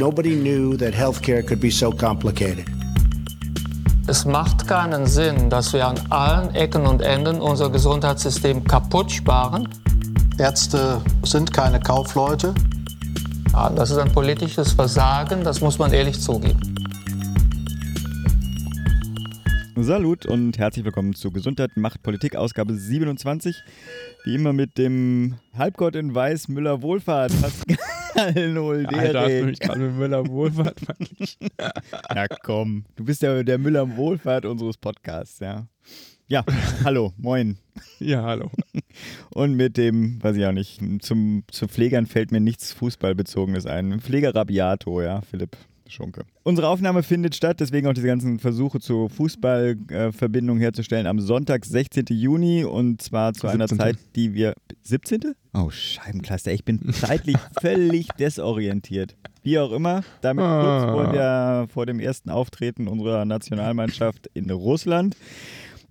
Nobody knew that healthcare could be so complicated. Es macht keinen Sinn, dass wir an allen Ecken und Enden unser Gesundheitssystem kaputt sparen. Ärzte sind keine Kaufleute. Ja, das ist ein politisches Versagen, das muss man ehrlich zugeben. Salut und herzlich willkommen zu Gesundheit macht Politik, Ausgabe 27. Wie immer mit dem Halbgott in Weiß Müller Wohlfahrt. Pascal Noldere. Alter, hast du mich gerade mit Müller Wohlfahrt verglichen? Ja, komm. Du bist ja der Müller Wohlfahrt unseres Podcasts, ja. Ja, hallo, moin. Ja, hallo. Und mit dem, weiß ich auch nicht, zum, zu Pflegern fällt mir nichts Fußballbezogenes ein. Pfleger Rabiato, ja, Philipp. Schunke. Unsere Aufnahme findet statt, deswegen auch diese ganzen Versuche zur Fußballverbindung herzustellen am Sonntag, 16. Juni und zwar zu 17. einer Zeit, die wir. 17.? Oh, Scheibenkleister, ich bin zeitlich völlig desorientiert. Wie auch immer, damit ah. kurz vor, der, vor dem ersten Auftreten unserer Nationalmannschaft in Russland.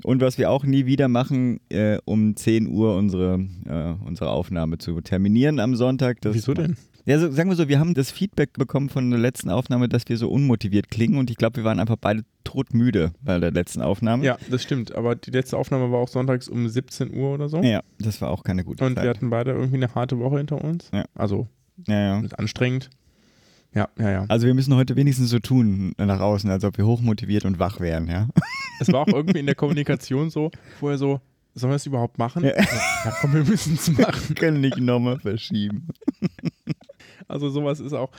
Und was wir auch nie wieder machen, äh, um 10 Uhr unsere, äh, unsere Aufnahme zu terminieren am Sonntag. Das Wieso denn? Ja, so, sagen wir so, wir haben das Feedback bekommen von der letzten Aufnahme, dass wir so unmotiviert klingen und ich glaube, wir waren einfach beide todmüde bei der letzten Aufnahme. Ja, das stimmt, aber die letzte Aufnahme war auch sonntags um 17 Uhr oder so. Ja, das war auch keine gute und Zeit. Und wir hatten beide irgendwie eine harte Woche hinter uns. Ja. Also, ja, ja. anstrengend. Ja, ja, ja. Also wir müssen heute wenigstens so tun nach außen, als ob wir hochmotiviert und wach wären, ja. Es war auch irgendwie in der Kommunikation so, vorher so, sollen wir es überhaupt machen? Ja, ja komm, wir müssen es machen. Wir können nicht nochmal verschieben. Also sowas ist auch,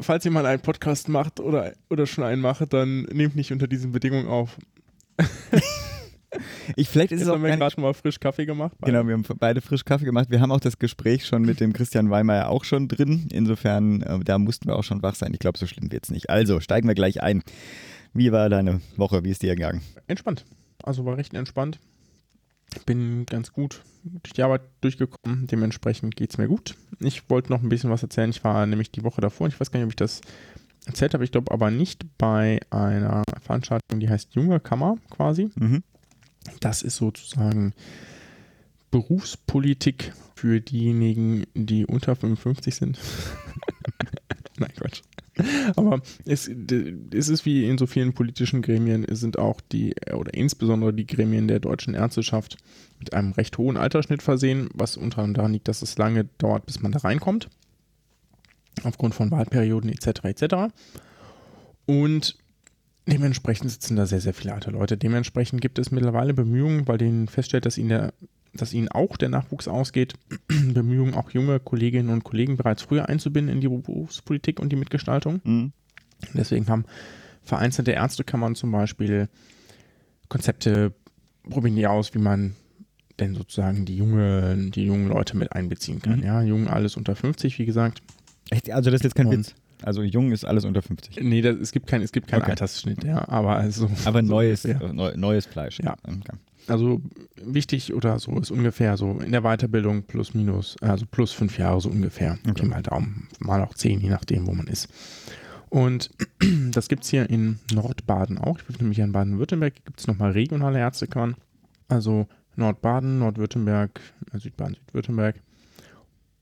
falls jemand einen Podcast macht oder, oder schon einen macht, dann nehmt nicht unter diesen Bedingungen auf. Ich, vielleicht ist Jetzt es auch haben wir gerade mal frisch Kaffee gemacht. Beide. Genau, wir haben beide frisch Kaffee gemacht. Wir haben auch das Gespräch schon mit dem Christian Weimer auch schon drin. Insofern, äh, da mussten wir auch schon wach sein. Ich glaube, so schlimm wird es nicht. Also, steigen wir gleich ein. Wie war deine Woche? Wie ist dir gegangen? Entspannt. Also war recht entspannt. Bin ganz gut durch die Arbeit durchgekommen. Dementsprechend geht es mir gut. Ich wollte noch ein bisschen was erzählen. Ich war nämlich die Woche davor, ich weiß gar nicht, ob ich das erzählt habe, ich glaube aber nicht bei einer Veranstaltung, die heißt Junge Kammer quasi. Mhm. Das ist sozusagen Berufspolitik für diejenigen, die unter 55 sind. Nein, Quatsch. Aber es, es ist wie in so vielen politischen Gremien, es sind auch die, oder insbesondere die Gremien der deutschen Ärzteschaft mit einem recht hohen Altersschnitt versehen, was unter anderem daran liegt, dass es lange dauert, bis man da reinkommt. Aufgrund von Wahlperioden etc. etc. Und dementsprechend sitzen da sehr, sehr viele alte Leute. Dementsprechend gibt es mittlerweile Bemühungen, weil denen feststellt, dass ihnen, der, dass ihnen auch der Nachwuchs ausgeht, Bemühungen, auch junge Kolleginnen und Kollegen bereits früher einzubinden in die Berufspolitik und die Mitgestaltung. Mhm. Deswegen haben vereinzelte Ärztekammern zum Beispiel Konzepte, probieren die aus, wie man denn sozusagen die, junge, die jungen Leute mit einbeziehen kann. Mhm. Ja, jung, alles unter 50, wie gesagt. Echt? Also das ist jetzt kein und Witz? Also jung ist alles unter 50. Nee, das, es gibt keinen es kein okay. Altersschnitt, ja, aber also. Aber neues, ja. neu, neues Fleisch. Ja. Okay. Also wichtig oder so ist ungefähr so in der Weiterbildung plus minus, also plus fünf Jahre so ungefähr. Okay. Mal Daumen, mal auch zehn, je nachdem, wo man ist. Und das gibt es hier in Nordbaden auch. Ich bin nämlich in Baden-Württemberg, gibt es nochmal regionale Ärztekammern. Also Nordbaden, Nordwürttemberg, Südbaden, Südwürttemberg.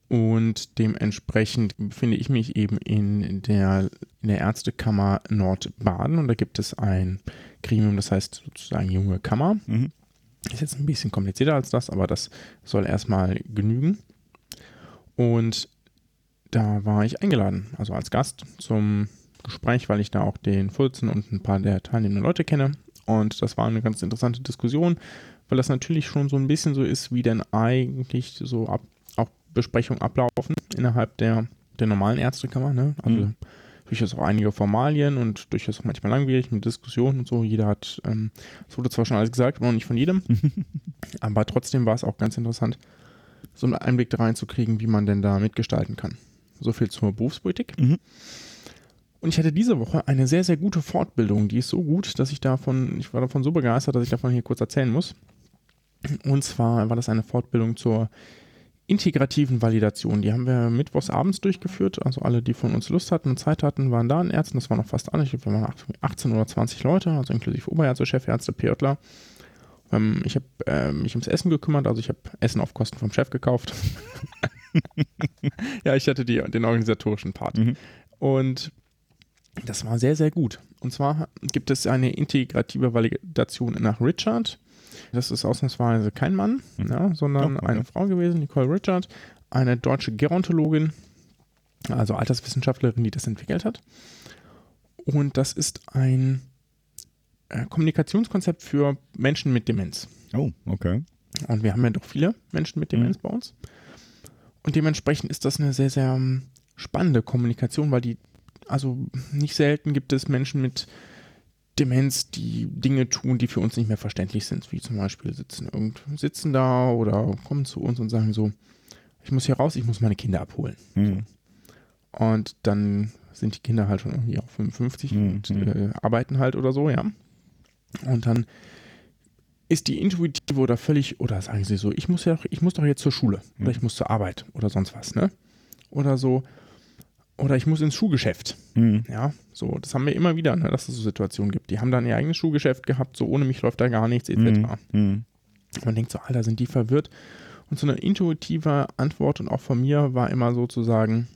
Und dementsprechend befinde ich mich eben in der, in der Ärztekammer Nordbaden und da gibt es ein Gremium, das heißt sozusagen junge Kammer. Mhm. Ist jetzt ein bisschen komplizierter als das, aber das soll erstmal genügen. Und da war ich eingeladen, also als Gast zum Gespräch, weil ich da auch den Vorsitzenden und ein paar der teilnehmenden Leute kenne. Und das war eine ganz interessante Diskussion, weil das natürlich schon so ein bisschen so ist, wie denn eigentlich so ab, auch Besprechungen ablaufen innerhalb der, der normalen Ärztekammer. Ne? Also Mhm. Durchaus auch einige Formalien und durchaus auch manchmal langwierig mit Diskussionen und so. Jeder hat, ähm, es wurde zwar schon alles gesagt, aber noch nicht von jedem, aber trotzdem war es auch ganz interessant, so einen Einblick da reinzukriegen, wie man denn da mitgestalten kann. So viel zur Berufspolitik. Mhm. Und ich hatte diese Woche eine sehr, sehr gute Fortbildung. Die ist so gut, dass ich davon, ich war davon so begeistert, dass ich davon hier kurz erzählen muss. Und zwar war das eine Fortbildung zur integrativen Validation. Die haben wir mittwochs abends durchgeführt. Also alle, die von uns Lust hatten und Zeit hatten, waren da in Ärzten. Das waren noch fast alle. Ich glaube, wir waren 18 oder 20 Leute, also inklusive Oberärzte, Chefärzte, Pirtler. Ähm, ich habe äh, mich ums Essen gekümmert, also ich habe Essen auf Kosten vom Chef gekauft. ja, ich hatte die, den organisatorischen Part. Mhm. Und Das war sehr, sehr gut. Und zwar gibt es eine integrative Validation nach Richard. Das ist ausnahmsweise kein Mann, ja, sondern okay. eine Frau gewesen, Nicole Richard, eine deutsche Gerontologin, also Alterswissenschaftlerin, die das entwickelt hat. Und das ist ein äh, Kommunikationskonzept für Menschen mit Demenz. Oh, okay. Und wir haben ja doch viele Menschen mit Demenz bei uns. Und dementsprechend ist das eine sehr, sehr ähm, spannende Kommunikation, weil die, also nicht selten gibt es Menschen mit Demenz, die Dinge tun, die für uns nicht mehr verständlich sind, wie zum Beispiel sitzen irgend sitzen da oder kommen zu uns und sagen so, ich muss hier raus, ich muss meine Kinder abholen. Hm. Und dann sind die Kinder halt schon irgendwie auch 55 Mhm. und äh, arbeiten halt oder so, ja. Und dann ist die intuitive oder völlig, oder sagen sie so, ich muss ja, ich muss doch jetzt zur Schule oder ich muss zur Arbeit oder sonst was, ne? Oder so, oder ich muss ins Schuhgeschäft. Hm. Ja, so, das haben wir immer wieder, ne, dass es so Situationen gibt. Die haben dann ihr eigenes Schuhgeschäft gehabt, so ohne mich läuft da gar nichts, etc. Hm. Hm. Man denkt so, Alter, sind die verwirrt? Und so eine intuitive Antwort und auch von mir war immer so zu sagen,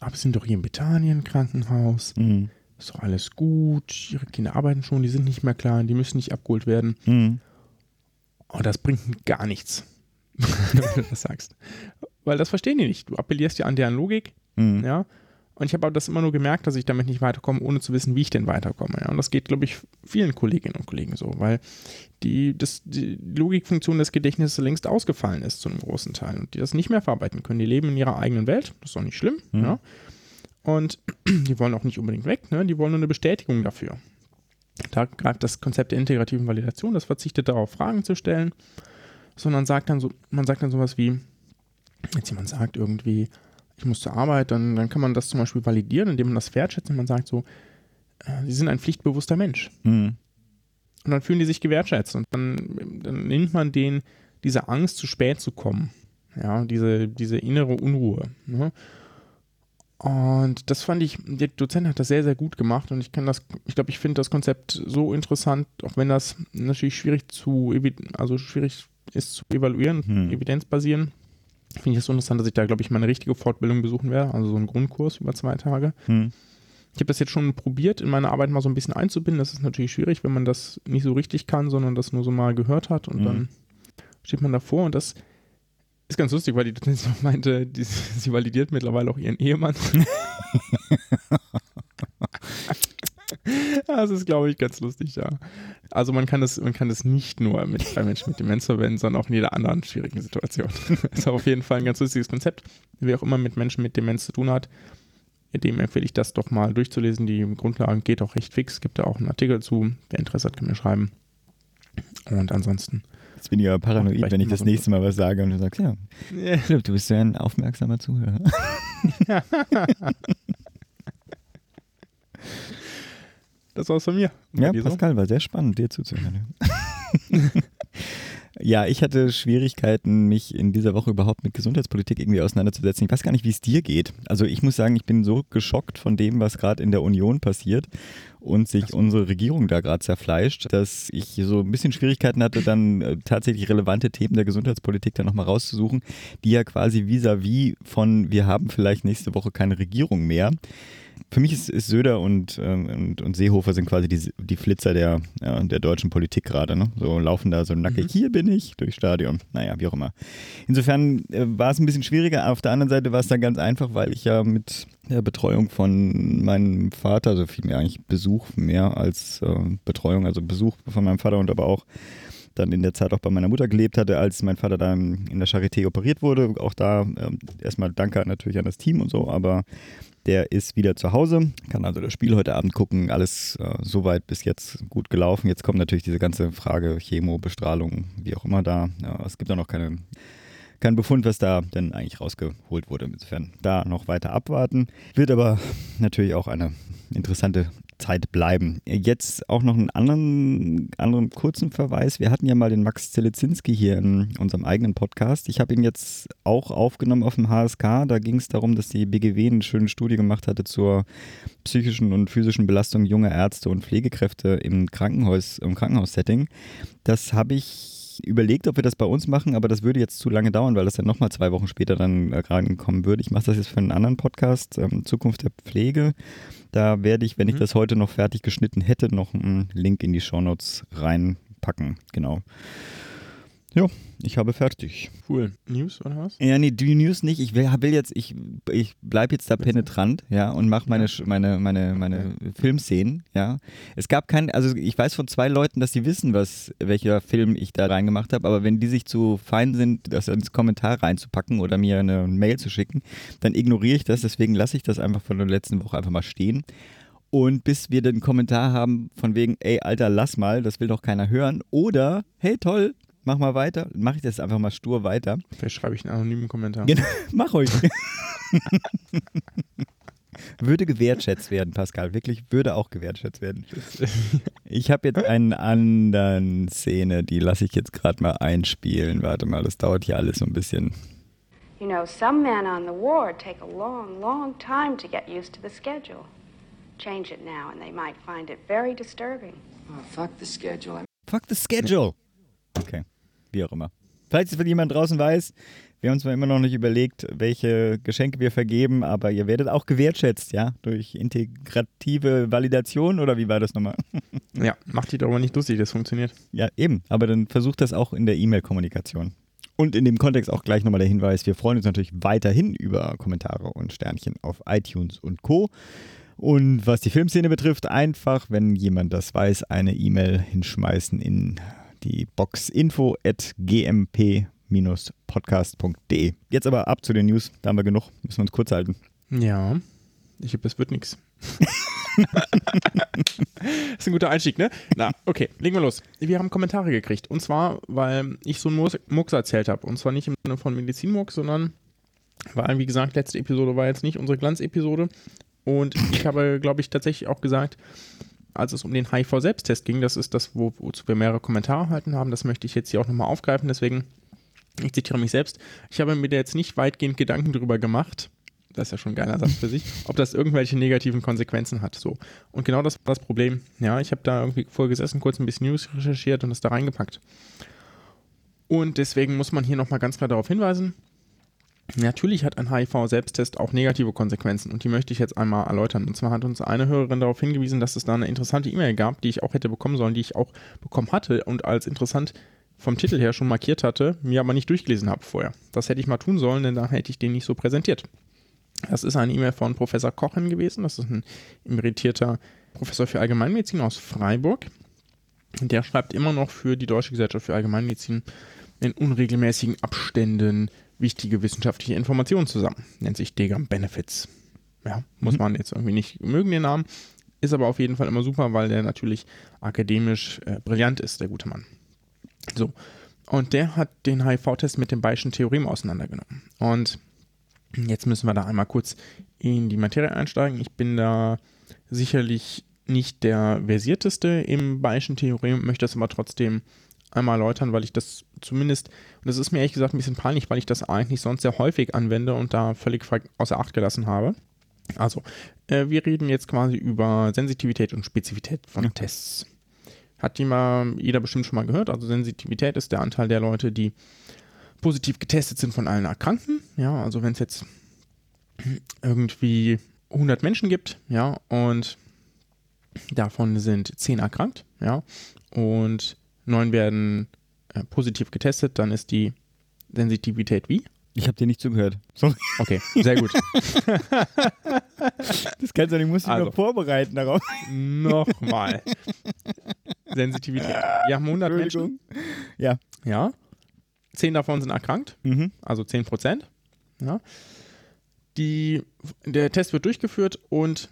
aber sie sind doch hier im Bethanien Krankenhaus, Hm. ist doch alles gut, ihre Kinder arbeiten schon, die sind nicht mehr klein, die müssen nicht abgeholt werden. Hm. Und das bringt gar nichts, wenn du das sagst. Weil das verstehen die nicht. Du appellierst ja an deren Logik, Hm. ja. Und ich habe aber das immer nur gemerkt, dass ich damit nicht weiterkomme, ohne zu wissen, wie ich denn weiterkomme. Ja? Und das geht, glaube ich, vielen Kolleginnen und Kollegen so, weil die, das, die Logikfunktion des Gedächtnisses längst ausgefallen ist zu einem großen Teil und die das nicht mehr verarbeiten können. Die leben in ihrer eigenen Welt, das ist auch nicht schlimm, Mhm. ja. Und die wollen auch nicht unbedingt weg, ne? die wollen nur eine Bestätigung dafür. Da greift das Konzept der integrativen Validation, das verzichtet darauf, Fragen zu stellen, sondern sagt dann so, man sagt dann sowas wie, jetzt jemand sagt irgendwie, ich muss zur Arbeit, dann, dann kann man das zum Beispiel validieren, indem man das wertschätzt und man sagt so, äh, sie sind ein pflichtbewusster Mensch. Hm. Und dann fühlen die sich gewertschätzt und dann, dann nimmt man denen diese Angst, zu spät zu kommen. Ja, diese, diese innere Unruhe. Ne? Und das fand ich, der Dozent hat das sehr, sehr gut gemacht und ich kann das, ich glaube, ich finde das Konzept so interessant, auch wenn das natürlich schwierig zu, also schwierig ist zu evaluieren, Hm. evidenzbasieren. Finde ich es so interessant, dass ich da, glaube ich, mal eine richtige Fortbildung besuchen werde, also so einen Grundkurs über zwei Tage. Hm. Ich habe das jetzt schon probiert, in meine Arbeit mal so ein bisschen einzubinden. Das ist natürlich schwierig, wenn man das nicht so richtig kann, sondern das nur so mal gehört hat und Mhm. dann steht man davor und das ist ganz lustig, weil die Dozentin meinte, die, sie validiert mittlerweile auch ihren Ehemann. das ist, glaube ich, ganz lustig, ja. Also man kann das, man kann das nicht nur mit, bei Menschen mit Demenz verwenden, sondern auch in jeder anderen schwierigen Situation. das ist auf jeden Fall ein ganz lustiges Konzept. Wer auch immer mit Menschen mit Demenz zu tun hat, dem empfehle ich das doch mal durchzulesen. Die Grundlagen geht auch recht fix. Gibt da auch einen Artikel zu. Wer Interesse hat, kann mir schreiben. Und ansonsten. Jetzt bin ich aber paranoid, wenn ich das nächste Mal was sage und du sagst, ja, Philipp, du bist ja ein aufmerksamer Zuhörer. Das war's von mir. Ja? Pascal, war sehr spannend, dir zuzuhören. ja, ich hatte Schwierigkeiten, mich in dieser Woche überhaupt mit Gesundheitspolitik irgendwie auseinanderzusetzen. Ich weiß gar nicht, wie es dir geht. Also ich muss sagen, ich bin so geschockt von dem, was gerade in der Union passiert und sich unsere Regierung da gerade zerfleischt, dass ich so ein bisschen Schwierigkeiten hatte, dann äh, tatsächlich relevante Themen der Gesundheitspolitik dann nochmal rauszusuchen, die ja quasi vis-à-vis von wir haben vielleicht nächste Woche keine Regierung mehr. Für mich ist, ist Söder und, ähm, und, und Seehofer sind quasi die, die Flitzer der, ja, der deutschen Politik gerade. Ne? So laufen da so nackig, hier bin ich, durchs Stadion. Naja, wie auch immer. Insofern äh, war es ein bisschen schwieriger. Auf der anderen Seite war es dann ganz einfach, weil ich ja mit der Betreuung von meinem Vater, also vielmehr eigentlich Besuch mehr als äh, Betreuung, also Besuch von meinem Vater und aber auch dann in der Zeit auch bei meiner Mutter gelebt hatte, als mein Vater dann in der Charité operiert wurde. Auch da ähm, erstmal danke natürlich an das Team und so, aber der ist wieder zu Hause, kann also das Spiel heute Abend gucken. Alles äh, soweit bis jetzt gut gelaufen. Jetzt kommt natürlich diese ganze Frage Chemo, Bestrahlung, wie auch immer da. Ja, es gibt auch noch keine, keinen Befund, was da denn eigentlich rausgeholt wurde. Insofern da noch weiter abwarten. Wird aber natürlich auch eine interessante Zeit bleiben. Jetzt auch noch einen anderen, anderen kurzen Verweis. Wir hatten ja mal den Max Zelezinski hier in unserem eigenen Podcast. Ich habe ihn jetzt auch aufgenommen auf dem HSK. Da ging es darum, dass die BGW eine schöne Studie gemacht hatte zur psychischen und physischen Belastung junger Ärzte und Pflegekräfte im Krankenhaus, im Krankenhaussetting. Das habe ich überlegt, ob wir das bei uns machen, aber das würde jetzt zu lange dauern, weil das dann nochmal zwei Wochen später dann äh, rankommen würde. Ich mache das jetzt für einen anderen Podcast, ähm, Zukunft der Pflege. Da werde ich, wenn ich Mhm. das heute noch fertig geschnitten hätte, noch einen Link in die Shownotes reinpacken. Genau. Ja, ich habe fertig. Cool. News oder was? Ja, nee, die News nicht. Ich will, will jetzt, ich, ich bleibe jetzt da penetrant, ja, und mache meine, meine, meine, meine Filmszenen, ja. Es gab kein, also ich weiß von zwei Leuten, dass sie wissen, was, welcher Film ich da reingemacht habe, aber wenn die sich zu fein sind, das ins Kommentar reinzupacken oder mir eine Mail zu schicken, dann ignoriere ich das, deswegen lasse ich das einfach von der letzten Woche einfach mal stehen. Und bis wir den Kommentar haben von wegen, ey, Alter, lass mal, das will doch keiner hören. Oder, hey, toll, mach mal weiter, mache ich das einfach mal stur weiter. Vielleicht schreibe ich einen anonymen Kommentar. Genau, mach euch. würde gewertschätzt werden, Pascal. Wirklich würde auch gewertschätzt werden. Ich habe jetzt einen anderen Szene, die lasse ich jetzt gerade mal einspielen. Warte mal, das dauert hier alles so ein bisschen. You know, some men on the ward take a long, long time to get used to the schedule. Change it now, and they might find it very disturbing. Oh, fuck the schedule. Fuck the schedule. Okay, wie auch immer. Falls es jemand draußen weiß, wir haben uns zwar immer noch nicht überlegt, welche Geschenke wir vergeben, aber ihr werdet auch gewertschätzt, ja, durch integrative Validation oder wie war das nochmal? Ja, macht die doch aber nicht lustig, das funktioniert. Ja, eben. Aber dann versucht das auch in der E-Mail-Kommunikation. Und in dem Kontext auch gleich nochmal der Hinweis, wir freuen uns natürlich weiterhin über Kommentare und Sternchen auf iTunes und Co. Und was die Filmszene betrifft, einfach, wenn jemand das weiß, eine E-Mail hinschmeißen in die Box info at gmp-podcast.de. Jetzt aber ab zu den News, da haben wir genug, müssen wir uns kurz halten. Ja, ich glaube, es wird nichts. ist ein guter Einstieg, ne? Na, okay, legen wir los. Wir haben Kommentare gekriegt. Und zwar, weil ich so einen Murks erzählt habe. Und zwar nicht im Sinne von Medizinmurks, sondern weil, wie gesagt, letzte Episode war jetzt nicht unsere Glanzepisode. Und ich habe, glaube ich, tatsächlich auch gesagt, als es um den HIV-Selbsttest ging, das ist das, wo, wozu wir mehrere Kommentare erhalten haben, das möchte ich jetzt hier auch nochmal aufgreifen. Deswegen, ich zitiere mich selbst. Ich habe mir da jetzt nicht weitgehend Gedanken drüber gemacht, das ist ja schon ein geiler Satz für sich, ob das irgendwelche negativen Konsequenzen hat. So. Und genau das war das Problem. Ja, ich habe da irgendwie vorher gesessen, kurz ein bisschen News recherchiert und das da reingepackt. Und deswegen muss man hier nochmal ganz klar darauf hinweisen, Natürlich hat ein HIV-Selbsttest auch negative Konsequenzen und die möchte ich jetzt einmal erläutern. Und zwar hat uns eine Hörerin darauf hingewiesen, dass es da eine interessante E-Mail gab, die ich auch hätte bekommen sollen, die ich auch bekommen hatte und als interessant vom Titel her schon markiert hatte, mir aber nicht durchgelesen habe vorher. Das hätte ich mal tun sollen, denn da hätte ich den nicht so präsentiert. Das ist eine E-Mail von Professor Kochen gewesen. Das ist ein emeritierter Professor für Allgemeinmedizin aus Freiburg. Der schreibt immer noch für die Deutsche Gesellschaft für Allgemeinmedizin in unregelmäßigen Abständen wichtige wissenschaftliche Informationen zusammen. Nennt sich Degram Benefits. Ja, muss man jetzt irgendwie nicht mögen, den Namen. Ist aber auf jeden Fall immer super, weil der natürlich akademisch äh, brillant ist, der gute Mann. So. Und der hat den HIV-Test mit dem Bayerischen Theorem auseinandergenommen. Und jetzt müssen wir da einmal kurz in die Materie einsteigen. Ich bin da sicherlich nicht der versierteste im Bayerischen Theorem, möchte das aber trotzdem einmal erläutern, weil ich das zumindest, und das ist mir ehrlich gesagt ein bisschen peinlich, weil ich das eigentlich sonst sehr häufig anwende und da völlig außer Acht gelassen habe. Also, äh, wir reden jetzt quasi über Sensitivität und Spezifität von Ja. Tests. Hat die mal, jeder bestimmt schon mal gehört. Also Sensitivität ist der Anteil der Leute, die positiv getestet sind von allen Erkrankten. Ja, also wenn es jetzt irgendwie 100 Menschen gibt, ja, und davon sind 10 erkrankt, ja, und 9 werden äh, positiv getestet, dann ist die Sensitivität wie? Ich habe dir nicht zugehört. Sorry, Okay, sehr gut. das kannst du nicht, musst dich Also. noch vorbereiten darauf. Nochmal. Sensitivität. Wir haben 100 Menschen, Ja. ja, 10 davon sind erkrankt, Mhm. also 10 Prozent. Ja. Die, der Test wird durchgeführt und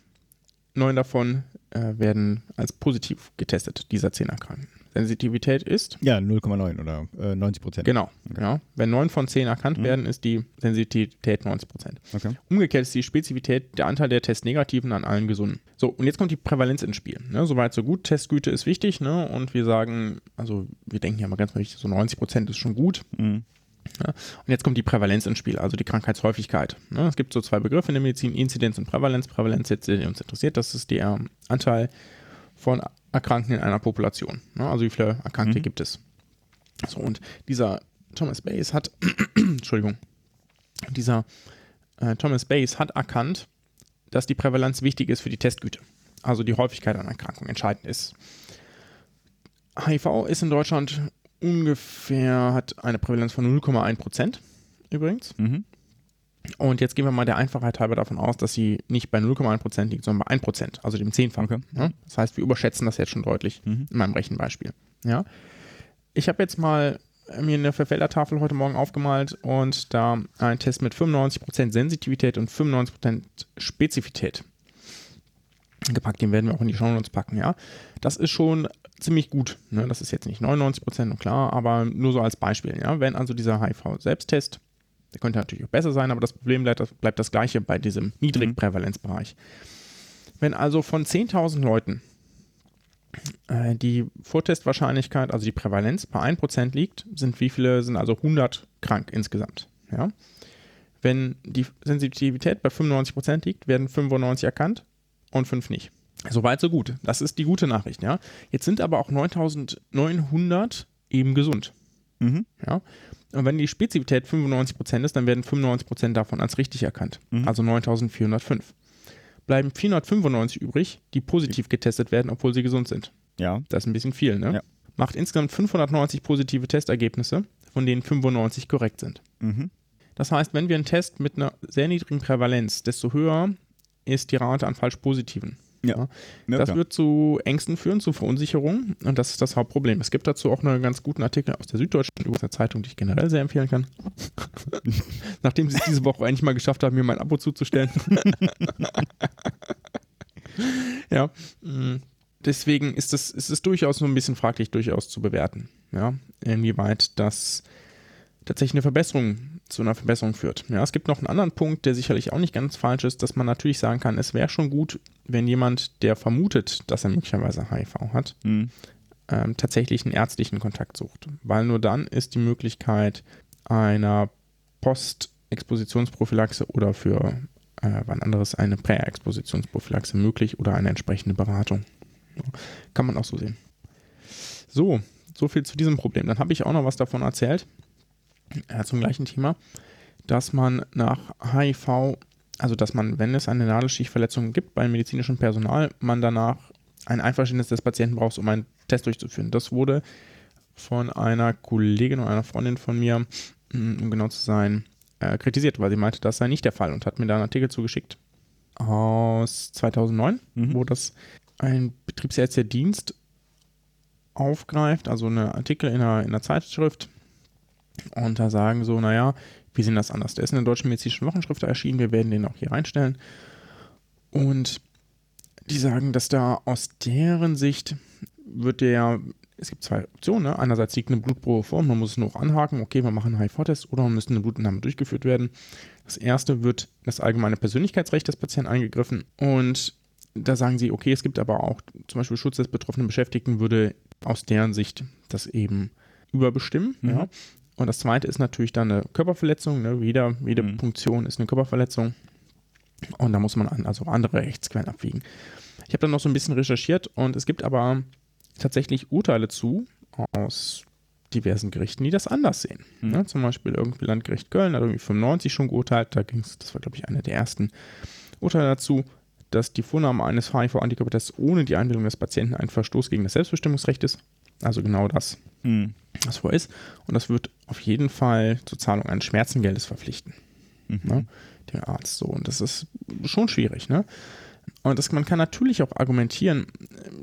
neun davon äh, werden als positiv getestet, dieser 10 Erkrankten. Sensitivität ist, Ja, 0,9 oder äh, 90 Prozent. genau, ja, wenn neun von 10 erkannt werden, ist die Sensitivität 90 Prozent. Okay. Umgekehrt ist die Spezifität der Anteil der Testnegativen an allen Gesunden. So, und jetzt kommt die Prävalenz ins Spiel. Ne? Soweit, so gut. Testgüte ist wichtig. Ne? Und wir sagen, also wir denken ja mal ganz wichtig, so 90 Prozent ist schon gut. Mhm. Ja? Und jetzt kommt die Prävalenz ins Spiel, also die Krankheitshäufigkeit. Ne? Es gibt so zwei Begriffe in der Medizin, Inzidenz und Prävalenz. Prävalenz, jetzt, die uns interessiert, das ist der Anteil von Erkrankten in einer Population. Ne? Also wie viele Erkrankte Mhm. gibt es? So, und dieser Thomas Bayes hat, Entschuldigung, dieser äh, Thomas Bayes hat erkannt, dass die Prävalenz wichtig ist für die Testgüte. Also die Häufigkeit an Erkrankungen entscheidend ist. HIV ist in Deutschland ungefähr, hat eine Prävalenz von 0,1 Prozent übrigens. Mhm. Und jetzt gehen wir mal der Einfachheit halber davon aus, dass sie nicht bei 0,1 Prozent liegt, sondern bei 1 Prozent, also dem Zehnfachen. Okay. Ja? Das heißt, wir überschätzen das jetzt schon deutlich Mhm. in meinem Rechenbeispiel. Ja? Ich habe jetzt mal mir eine Verfeldertafel heute Morgen aufgemalt und da einen Test mit 95% Sensitivität und 95% Spezifität gepackt. Den werden wir auch in die Shownotes packen, ja. Das ist schon ziemlich gut. Ne? Das ist jetzt nicht 99% und klar, aber nur so als Beispiel, ja. Wenn also dieser HIV-Selbsttest, der könnte natürlich auch besser sein, aber das Problem bleibt, das- bleibt das gleiche bei diesem niedrigen Prävalenzbereich. Wenn also von 10.000 Leuten äh, die Vortestwahrscheinlichkeit, also die Prävalenz bei 1% liegt, sind wie viele, sind also 100 krank insgesamt. Ja? Wenn die Sensitivität bei 95% liegt, werden 95 erkannt und 5 nicht. Soweit, so gut. Das ist die gute Nachricht. Ja? Jetzt sind aber auch 9900 eben gesund. Mhm. Ja? Und wenn die Spezifität 95% ist, dann werden 95% davon als richtig erkannt. Mhm. Also 9405. Bleiben 495 übrig, die positiv getestet werden, obwohl sie gesund sind. Ja. Das ist ein bisschen viel, ne? Ja. Macht insgesamt 590 positive Testergebnisse, von denen 95 korrekt sind. Mhm. Das heißt, wenn wir einen Test mit einer sehr niedrigen Prävalenz, desto höher ist die Rate an falsch-positiven. Ja. Ja, das klar. wird zu Ängsten führen, zu Verunsicherung und das ist das Hauptproblem. Es gibt dazu auch einen ganz guten Artikel aus der Süddeutschen, übrigens eine Zeitung, die ich generell sehr empfehlen kann. Nachdem sie es diese Woche endlich mal geschafft haben, mir mein Abo zuzustellen. ja, mh, deswegen ist es, ist es durchaus so ein bisschen fraglich, durchaus zu bewerten, ja, inwieweit das tatsächlich eine Verbesserung zu einer Verbesserung führt. Ja, es gibt noch einen anderen Punkt, der sicherlich auch nicht ganz falsch ist, dass man natürlich sagen kann, es wäre schon gut, wenn jemand, der vermutet, dass er möglicherweise HIV hat, Mhm. ähm, tatsächlich einen ärztlichen Kontakt sucht. Weil nur dann ist die Möglichkeit einer Postexpositionsprophylaxe oder für äh, wann anderes eine Präexpositionsprophylaxe möglich oder eine entsprechende Beratung. Kann man auch so sehen. So, so viel zu diesem Problem. Dann habe ich auch noch was davon erzählt, äh, zum gleichen Thema, dass man nach HIV, also dass man, wenn es eine Nadelschichtverletzung gibt beim medizinischen Personal, man danach ein Einverständnis des Patienten braucht, um einen Test durchzuführen. Das wurde von einer Kollegin oder einer Freundin von mir, mh, um genau zu sein, äh, kritisiert, weil sie meinte, das sei nicht der Fall und hat mir da einen Artikel zugeschickt aus 2009, Mhm. wo das ein betriebsärztlicher Dienst aufgreift, also ein Artikel in einer, in einer Zeitschrift und da sagen so, naja, wir sehen das anders. Der ist in der Deutschen Medizinischen Wochenschrift erschienen, wir werden den auch hier reinstellen. Und die sagen, dass da aus deren Sicht wird der, es gibt zwei Optionen, ne? einerseits liegt eine Blutprobe vor und man muss es nur anhaken, okay, wir machen einen HIV-Test oder man müsste eine Blutentnahme durchgeführt werden. Das erste wird das allgemeine Persönlichkeitsrecht des Patienten eingegriffen und da sagen sie, okay, es gibt aber auch zum Beispiel Schutz des betroffenen Beschäftigten würde aus deren Sicht das eben überbestimmen. Mhm. Ja. Und das zweite ist natürlich dann eine Körperverletzung. Ne? Jeder, jede Mhm. Punktion ist eine Körperverletzung. Und da muss man an, also andere Rechtsquellen abwiegen. Ich habe dann noch so ein bisschen recherchiert und es gibt aber tatsächlich Urteile zu aus diversen Gerichten, die das anders sehen. Mhm. Ne? Zum Beispiel irgendwie Landgericht Köln hat irgendwie 95 schon geurteilt. Da ging es, das war glaube ich einer der ersten Urteile dazu, dass die Vornahme eines HIV-Antikörpertests ohne die Einwilligung des Patienten ein Verstoß gegen das Selbstbestimmungsrecht ist. Also genau das, Mhm. was vor ist. Und das wird auf jeden Fall zur Zahlung eines Schmerzengeldes verpflichten. Mhm. Ne? Den Arzt so. Und das ist schon schwierig, ne? Und das, man kann natürlich auch argumentieren,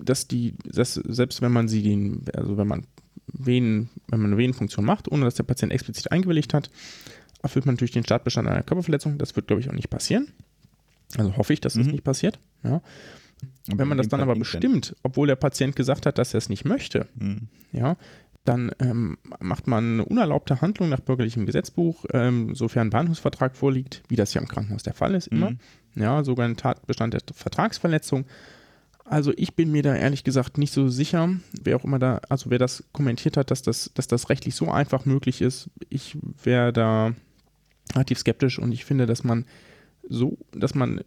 dass die, dass selbst wenn man sie den, also wenn man Venen, wenn man eine Venenfunktion macht, ohne dass der Patient explizit eingewilligt hat, erfüllt man natürlich den Startbestand einer Körperverletzung. Das wird, glaube ich, auch nicht passieren. Also hoffe ich, dass das Mhm. nicht passiert. Ja. Wenn man das dann aber bestimmt, obwohl der Patient gesagt hat, dass er es nicht möchte, Mhm. ja, dann ähm, macht man eine unerlaubte Handlung nach bürgerlichem Gesetzbuch, ähm, sofern ein Bahnhofsvertrag vorliegt, wie das ja im Krankenhaus der Fall ist immer. Mhm. Ja, sogar ein Tatbestand der Vertragsverletzung. Also ich bin mir da ehrlich gesagt nicht so sicher, wer auch immer da, also wer das kommentiert hat, dass das, dass das rechtlich so einfach möglich ist. Ich wäre da relativ skeptisch und ich finde, dass man so, dass man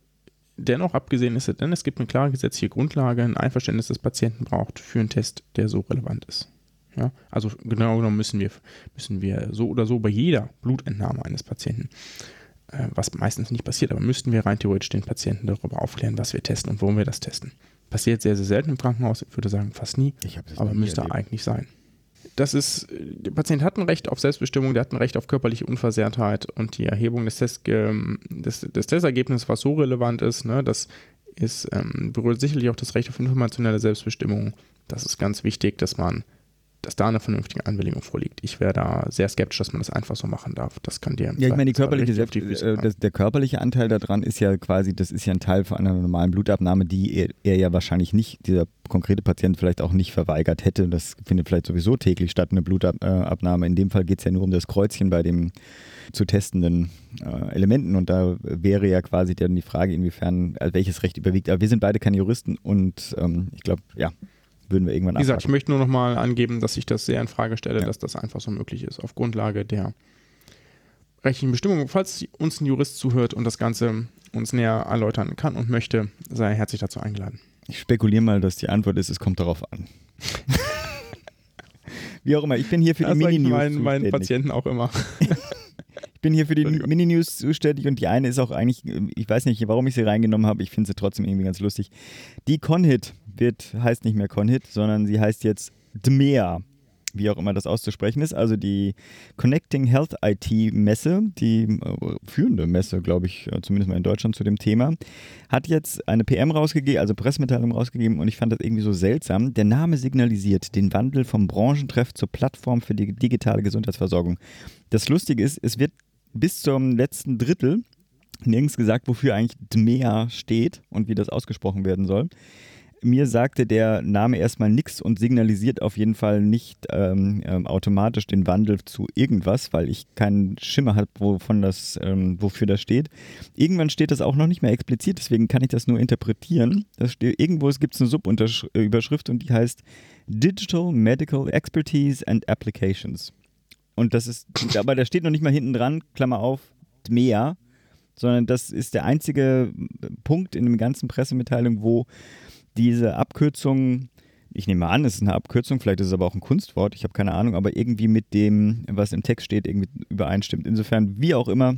dennoch abgesehen ist, denn es gibt eine klare gesetzliche Grundlage, ein Einverständnis des Patienten braucht für einen Test, der so relevant ist. Ja, also genau genommen müssen wir, müssen wir so oder so bei jeder Blutentnahme eines Patienten, äh, was meistens nicht passiert, aber müssten wir rein theoretisch den Patienten darüber aufklären, was wir testen und warum wir das testen. Passiert sehr, sehr selten im Krankenhaus, ich würde sagen fast nie, aber müsste erlebt. eigentlich sein. Das ist, der Patient hat ein Recht auf Selbstbestimmung, der hat ein Recht auf körperliche Unversehrtheit und die Erhebung des, Test, ähm, des, des Testergebnisses, was so relevant ist, ne, das ist, ähm, berührt sicherlich auch das Recht auf informationelle Selbstbestimmung. Das ist ganz wichtig, dass man, dass da eine vernünftige Einwilligung vorliegt. Ich wäre da sehr skeptisch, dass man das einfach so machen darf. Das kann dir. Ja, ich meine, die körperliche Selbst, äh, das, der körperliche Anteil daran ist ja quasi, das ist ja ein Teil von einer normalen Blutabnahme, die er, er ja wahrscheinlich nicht, dieser konkrete Patient vielleicht auch nicht verweigert hätte. Das findet vielleicht sowieso täglich statt, eine Blutabnahme. In dem Fall geht es ja nur um das Kreuzchen bei dem zu testenden äh, Elementen und da wäre ja quasi dann die Frage, inwiefern, also welches Recht überwiegt. Aber wir sind beide keine Juristen und ähm, ich glaube, ja, würden wir irgendwann Wie gesagt, ich möchte nur noch mal angeben, dass ich das sehr in Frage stelle, Ja. dass das einfach so möglich ist, auf Grundlage der rechtlichen Bestimmungen. Falls uns ein Jurist zuhört und das Ganze uns näher erläutern kann und möchte, sei er herzlich dazu eingeladen. Ich spekuliere mal, dass die Antwort ist, es kommt darauf an. Wie auch immer, ich bin hier für die Das ich Mini-News meinen, meinen zuständig. Patienten auch immer. Ich bin hier für die. Mini-News zuständig und die eine ist auch eigentlich, ich weiß nicht, warum ich sie reingenommen habe, ich finde sie trotzdem irgendwie ganz lustig. Die Conhit wird, heißt nicht mehr Conhit, sondern sie heißt jetzt DMEA, wie auch immer das auszusprechen ist. Also die Connecting Health IT Messe, die äh, führende Messe, glaube ich, äh, zumindest mal in Deutschland zu dem Thema, hat jetzt eine PM rausgegeben, also Pressemitteilung rausgegeben und ich fand das irgendwie so seltsam. Der Name signalisiert den Wandel vom Branchentreff zur Plattform für die digitale Gesundheitsversorgung. Das Lustige ist, es wird bis zum letzten Drittel nirgends gesagt, wofür eigentlich DMEA steht und wie das ausgesprochen werden soll. Mir sagte der Name erstmal nichts und signalisiert auf jeden Fall nicht ähm, ähm, automatisch den Wandel zu irgendwas, weil ich keinen Schimmer habe, wovon das, ähm, wofür das steht. Irgendwann steht das auch noch nicht mehr explizit, deswegen kann ich das nur interpretieren. Das steht, irgendwo gibt es eine Subüberschrift und die heißt Digital Medical Expertise and Applications. Und das ist, aber da steht noch nicht mal hinten dran, Klammer auf, DMEA, sondern das ist der einzige Punkt in der ganzen Pressemitteilung, wo diese Abkürzung, ich nehme an, es ist eine Abkürzung, vielleicht ist es aber auch ein Kunstwort, ich habe keine Ahnung, aber irgendwie mit dem, was im Text steht, irgendwie übereinstimmt. Insofern, wie auch immer,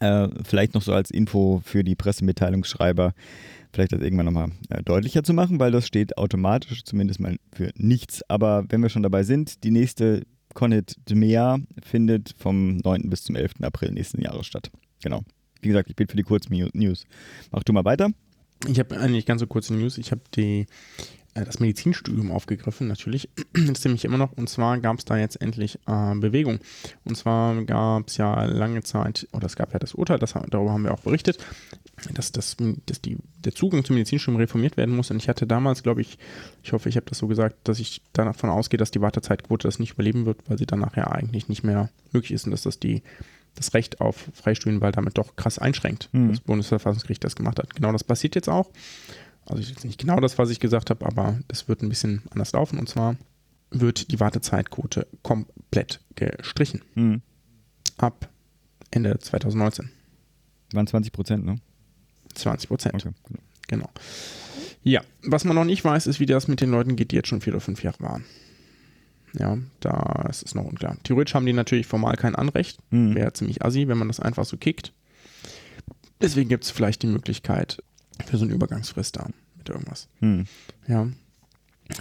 äh, vielleicht noch so als Info für die Pressemitteilungsschreiber, vielleicht das irgendwann nochmal äh, deutlicher zu machen, weil das steht automatisch zumindest mal für nichts. Aber wenn wir schon dabei sind, die nächste Conit DMEA findet vom 9. bis zum 11. April nächsten Jahres statt. Genau. Wie gesagt, ich bin für die Kurznews. Mach du mal weiter. Ich habe eigentlich ganz so kurze News. Ich habe die äh, das Medizinstudium aufgegriffen, natürlich. Das nehme ich immer noch. Und zwar gab es da jetzt endlich äh, Bewegung. Und zwar gab es ja lange Zeit, oder es gab ja das Urteil, das, darüber haben wir auch berichtet, dass, das, dass die, der Zugang zum Medizinstudium reformiert werden muss. Und ich hatte damals, glaube ich, ich hoffe, ich habe das so gesagt, dass ich davon ausgehe, dass die Wartezeitquote das nicht überleben wird, weil sie danach ja eigentlich nicht mehr möglich ist und dass das die das Recht auf Freistudienwahl damit doch krass einschränkt. Mhm. Das Bundesverfassungsgericht das gemacht hat. Genau das passiert jetzt auch. Also jetzt nicht genau das, was ich gesagt habe, aber das wird ein bisschen anders laufen. Und zwar wird die Wartezeitquote komplett gestrichen. Hm. Ab Ende 2019. Waren 20 Prozent, ne? 20 Prozent. Okay. genau. Genau. Ja, was man noch nicht weiß, ist, wie das mit den Leuten geht, die jetzt schon vier oder fünf Jahre waren. Ja, da ist es noch unklar. Theoretisch haben die natürlich formal kein Anrecht. Mhm. Wäre ziemlich assi, wenn man das einfach so kickt. Deswegen gibt es vielleicht die Möglichkeit für so eine Übergangsfrist da mit irgendwas. Hm. Ja.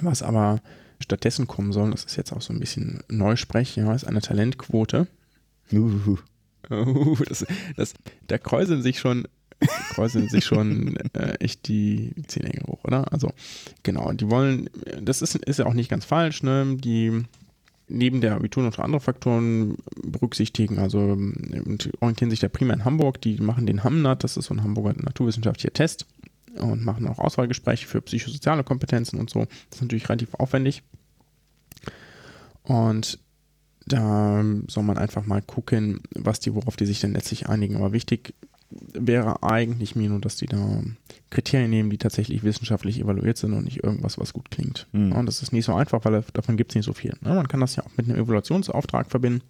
Was aber stattdessen kommen soll, das ist jetzt auch so ein bisschen Neusprech, ja, ist eine Talentquote. Uhuhu. Oh, das, das, da kräuseln sich schon, kräuseln sich schon äh, echt die, Zähne hoch, oder? Also, genau, die wollen, das ist, ist ja auch nicht ganz falsch, ne? Die neben der Abitur noch andere Faktoren berücksichtigen, also orientieren sich da primär in Hamburg, die machen den HAMNAT, das ist so ein Hamburger naturwissenschaftlicher Test und machen auch Auswahlgespräche für psychosoziale Kompetenzen und so. Das ist natürlich relativ aufwendig. Und da soll man einfach mal gucken, was die, worauf die sich denn letztlich einigen. Aber wichtig wäre eigentlich mir nur, dass die da Kriterien nehmen, die tatsächlich wissenschaftlich evaluiert sind und nicht irgendwas, was gut klingt. Mhm. Ja, und das ist nicht so einfach, weil davon gibt es nicht so viel. Ja, man kann das ja auch mit einem Evaluationsauftrag verbinden.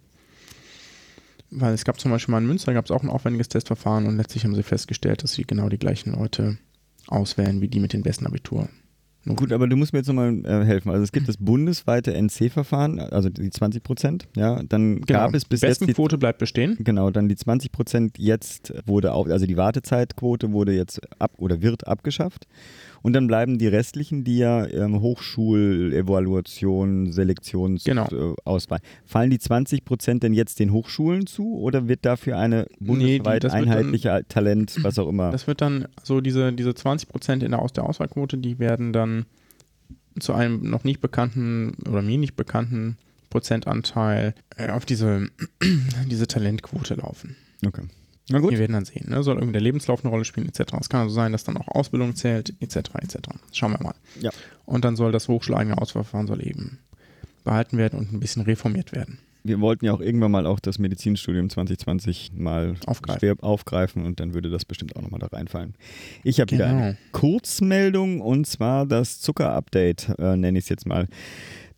Weil es gab zum Beispiel mal in Münster, gab es auch ein aufwendiges Testverfahren und letztlich haben sie festgestellt, dass sie genau die gleichen Leute auswählen wie die mit den besten Abituren. Gut, aber du musst mir jetzt nochmal äh, helfen. Also es gibt das bundesweite NC-Verfahren, also die 20 Prozent. Ja, dann Genau. gab es bis jetzt die, Bestenquote bleibt bestehen. genau, dann die 20 Prozent jetzt wurde auch, also die Wartezeitquote wurde jetzt ab oder wird abgeschafft. Und dann bleiben die restlichen, die ja ähm, Hochschul, Evaluation, Selektionsauswahl. Genau. Äh. Fallen die 20 Prozent denn jetzt den Hochschulen zu oder wird dafür eine Nee, die- bundesweit wird dann- einheitliche Talent, was auch immer? Das wird dann so diese, diese 20 Prozent in der, aus der Auswahlquote, die werden dann zu einem noch nicht bekannten oder mir nicht bekannten Prozentanteil äh, auf diese, diese Talentquote laufen. Okay. Na gut. Wir werden dann sehen. Ne? Soll irgendwie der Lebenslauf eine Rolle spielen, etc. Es kann also sein, dass dann auch Ausbildung zählt, etc. etc. Schauen wir mal. Ja. Und dann soll das hochschlagende Auswahlverfahren soll eben behalten werden und ein bisschen reformiert werden. Wir wollten ja auch irgendwann mal auch das Medizinstudium 2020 mal Aufgreifen. aufgreifen und dann würde das bestimmt auch nochmal da reinfallen. Ich habe wieder Genau. eine Kurzmeldung und zwar das Zucker-Update, äh, nenne ich es jetzt mal.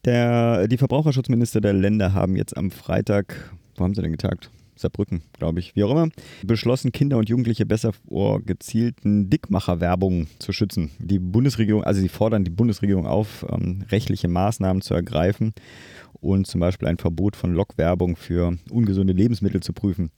Der, die Verbraucherschutzminister der Länder haben jetzt am Freitag, wo haben sie denn getagt? Saarbrücken, glaube ich, wie auch immer, beschlossen, Kinder und Jugendliche besser vor gezielten Dickmacherwerbung zu schützen. Die Bundesregierung, also sie fordern die Bundesregierung auf, ähm, rechtliche Maßnahmen zu ergreifen und zum Beispiel ein Verbot von Lockwerbung für ungesunde Lebensmittel zu prüfen.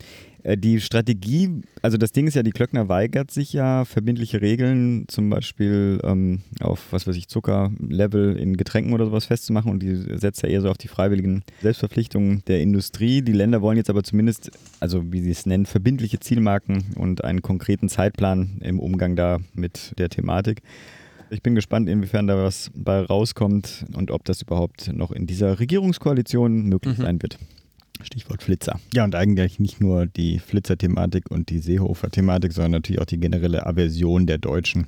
Äh, Die Strategie, also das Ding ist ja, die Klöckner weigert sich ja, verbindliche Regeln zum Beispiel ähm, auf, was weiß ich, Zuckerlevel in Getränken oder sowas festzumachen und die setzt ja eher so auf die freiwilligen Selbstverpflichtungen der Industrie. Die Länder wollen jetzt aber zumindest, also wie sie es nennen, verbindliche Zielmarken und einen konkreten Zeitplan im Umgang da mit der Thematik. Ich bin gespannt, inwiefern da was bei rauskommt und ob das überhaupt noch in dieser Regierungskoalition möglich Mhm. sein wird. Stichwort Flitzer. Ja, und eigentlich nicht nur die Flitzer-Thematik und die Seehofer-Thematik, sondern natürlich auch die generelle Aversion der Deutschen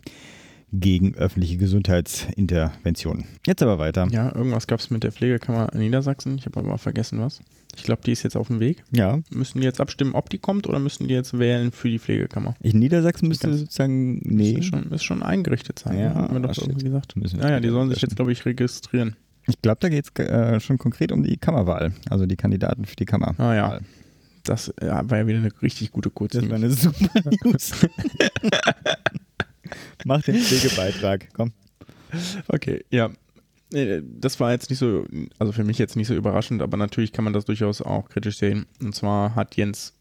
gegen öffentliche Gesundheitsinterventionen. Jetzt aber weiter. Ja, irgendwas gab es mit der Pflegekammer in Niedersachsen. Ich habe aber vergessen was. Ich glaube, die ist jetzt auf dem Weg. Ja, Müssen die jetzt abstimmen, ob die kommt oder müssen die jetzt wählen für die Pflegekammer? in Niedersachsen müsste sozusagen, nee, Müsste schon, müsste schon eingerichtet sein. Ja? Haben wir doch das irgendwie gesagt. Müssen wir Ja, ja, die sollen sich jetzt, glaube ich, registrieren. Ich glaube, da geht es äh, schon konkret um die Kammerwahl, also die Kandidaten für die Kammer. Ah ja. Das ja, war ja wieder eine richtig gute Das Kurznews. war eine super News. Mach den Pflegebeitrag, komm. Okay, ja. Das war jetzt nicht so, also für mich jetzt nicht so überraschend, aber natürlich kann man das durchaus auch kritisch sehen. Und zwar hat Jens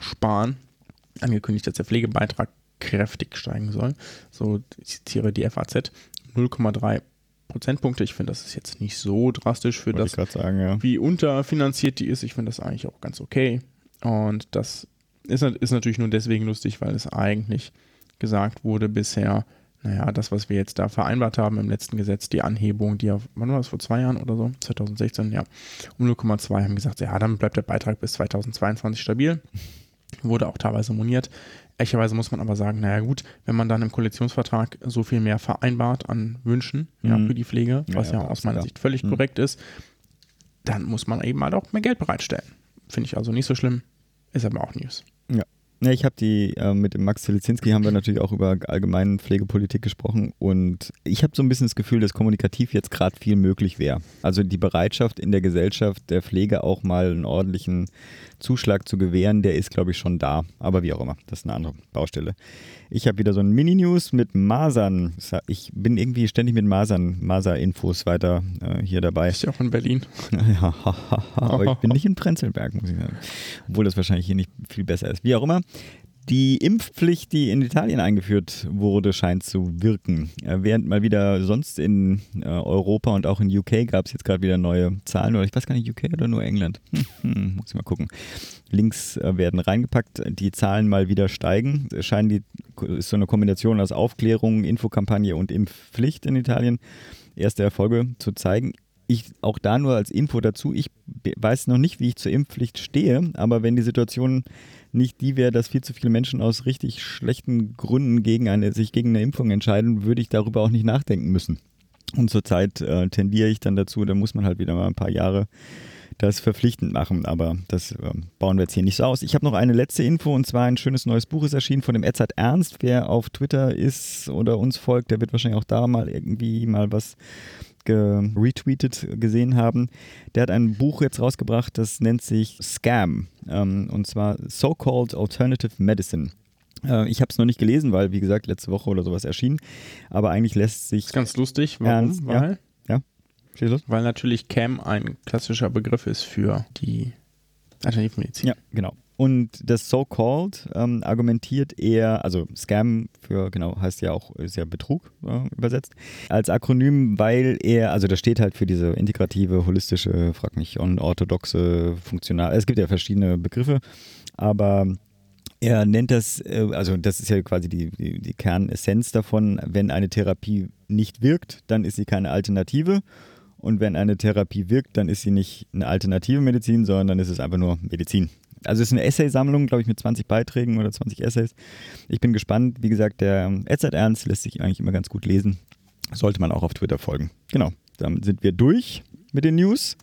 Spahn angekündigt, dass der Pflegebeitrag kräftig steigen soll. So, ich zitiere die FAZ, 0,3 Prozentpunkte. Ich finde, das ist jetzt nicht so drastisch für Wollte das, sagen, ja. wie unterfinanziert die ist. Ich finde das eigentlich auch ganz okay. Und das ist, ist natürlich nur deswegen lustig, weil es eigentlich gesagt wurde bisher, naja, das, was wir jetzt da vereinbart haben im letzten Gesetz, die Anhebung, die ja, wann war das, vor zwei Jahren oder so, 2016, ja, um 0,2 haben gesagt, ja, dann bleibt der Beitrag bis 2022 stabil. Wurde auch teilweise moniert. Ehrlicherweise muss man aber sagen, naja gut, wenn man dann im Koalitionsvertrag so viel mehr vereinbart an Wünschen ja, Mhm. für die Pflege, Ja, was ja, ja, aus meiner klar. Sicht völlig Mhm. korrekt ist, dann muss man eben halt auch mehr Geld bereitstellen. Finde ich also nicht so schlimm, ist aber auch News. Ja, ich habe die, äh, mit dem Max Zelizinski haben wir natürlich auch über allgemeine Pflegepolitik gesprochen und ich habe so ein bisschen das Gefühl, dass kommunikativ jetzt gerade viel möglich wäre. Also die Bereitschaft in der Gesellschaft der Pflege auch mal einen ordentlichen Zuschlag zu gewähren, der ist, glaube ich, schon da. Aber wie auch immer, das ist eine andere Baustelle. Ich habe wieder so ein Mini-News mit Masern. Ich bin irgendwie ständig mit Masern, Maser-Infos weiter äh, hier dabei. Ist ja auch in Berlin. Ja, aber ich bin nicht in Prenzlberg, muss ich sagen. Obwohl das wahrscheinlich hier nicht viel besser ist. Wie auch immer. Die Impfpflicht, die in Italien eingeführt wurde, scheint zu wirken. Äh, Während mal wieder sonst in äh, Europa und auch in UK gab es jetzt gerade wieder neue Zahlen, oder ich weiß gar nicht, UK oder nur England. Hm, hm, muss ich mal gucken. Links äh, werden reingepackt, die Zahlen mal wieder steigen. Es scheint die, ist so eine Kombination aus Aufklärung, Infokampagne und Impfpflicht in Italien erste Erfolge zu zeigen. Ich auch da nur als Info dazu, ich weiß noch nicht, wie ich zur Impfpflicht stehe, aber wenn die Situation nicht die wäre, dass viel zu viele Menschen aus richtig schlechten Gründen gegen eine, sich gegen eine Impfung entscheiden, würde ich darüber auch nicht nachdenken müssen. Und zurzeit äh, tendiere ich dann dazu, da muss man halt wieder mal ein paar Jahre das verpflichtend machen, aber das äh, bauen wir jetzt hier nicht so aus. Ich habe noch eine letzte Info und zwar ein schönes neues Buch ist erschienen von dem Edzard Ernst. Wer auf Twitter ist oder uns folgt, der wird wahrscheinlich auch da mal irgendwie mal was ge- retweetet gesehen haben. Der hat ein Buch jetzt rausgebracht, das nennt sich Scam ähm, und zwar So-Called Alternative Medicine. Äh, ich habe es noch nicht gelesen, weil, wie gesagt, letzte Woche oder sowas erschien. Aber eigentlich lässt sich. Das ist ganz lustig. Warum? Ernst, ja. Weil, Ja. Los. weil natürlich Cam ein klassischer Begriff ist für die Alternativmedizin. Ja, genau. Und das So-Called ähm, argumentiert eher, also Scam für, genau, heißt ja auch, ist ja Betrug äh, übersetzt, als Akronym, weil er, also das steht halt für diese integrative, holistische, frag mich, und orthodoxe, funktional, es gibt ja verschiedene Begriffe, aber er nennt das, äh, also das ist ja quasi die, die, die Kernessenz davon, wenn eine Therapie nicht wirkt, dann ist sie keine Alternative. Und wenn eine Therapie wirkt, dann ist sie nicht eine alternative Medizin, sondern dann ist es einfach nur Medizin. Also es ist eine Essaysammlung, glaube ich, mit 20 Beiträgen oder 20 Essays. Ich bin gespannt. Wie gesagt, der Edzard Ernst lässt sich eigentlich immer ganz gut lesen. Sollte man auch auf Twitter folgen. Genau, dann sind wir durch mit den News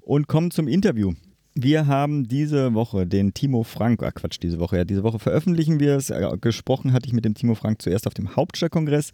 und kommen zum Interview. Wir haben diese Woche den Timo Frank, ah Quatsch, diese Woche, ja, diese Woche veröffentlichen wir es. Äh, Gesprochen hatte ich mit dem Timo Frank zuerst auf dem Hauptstadtkongress.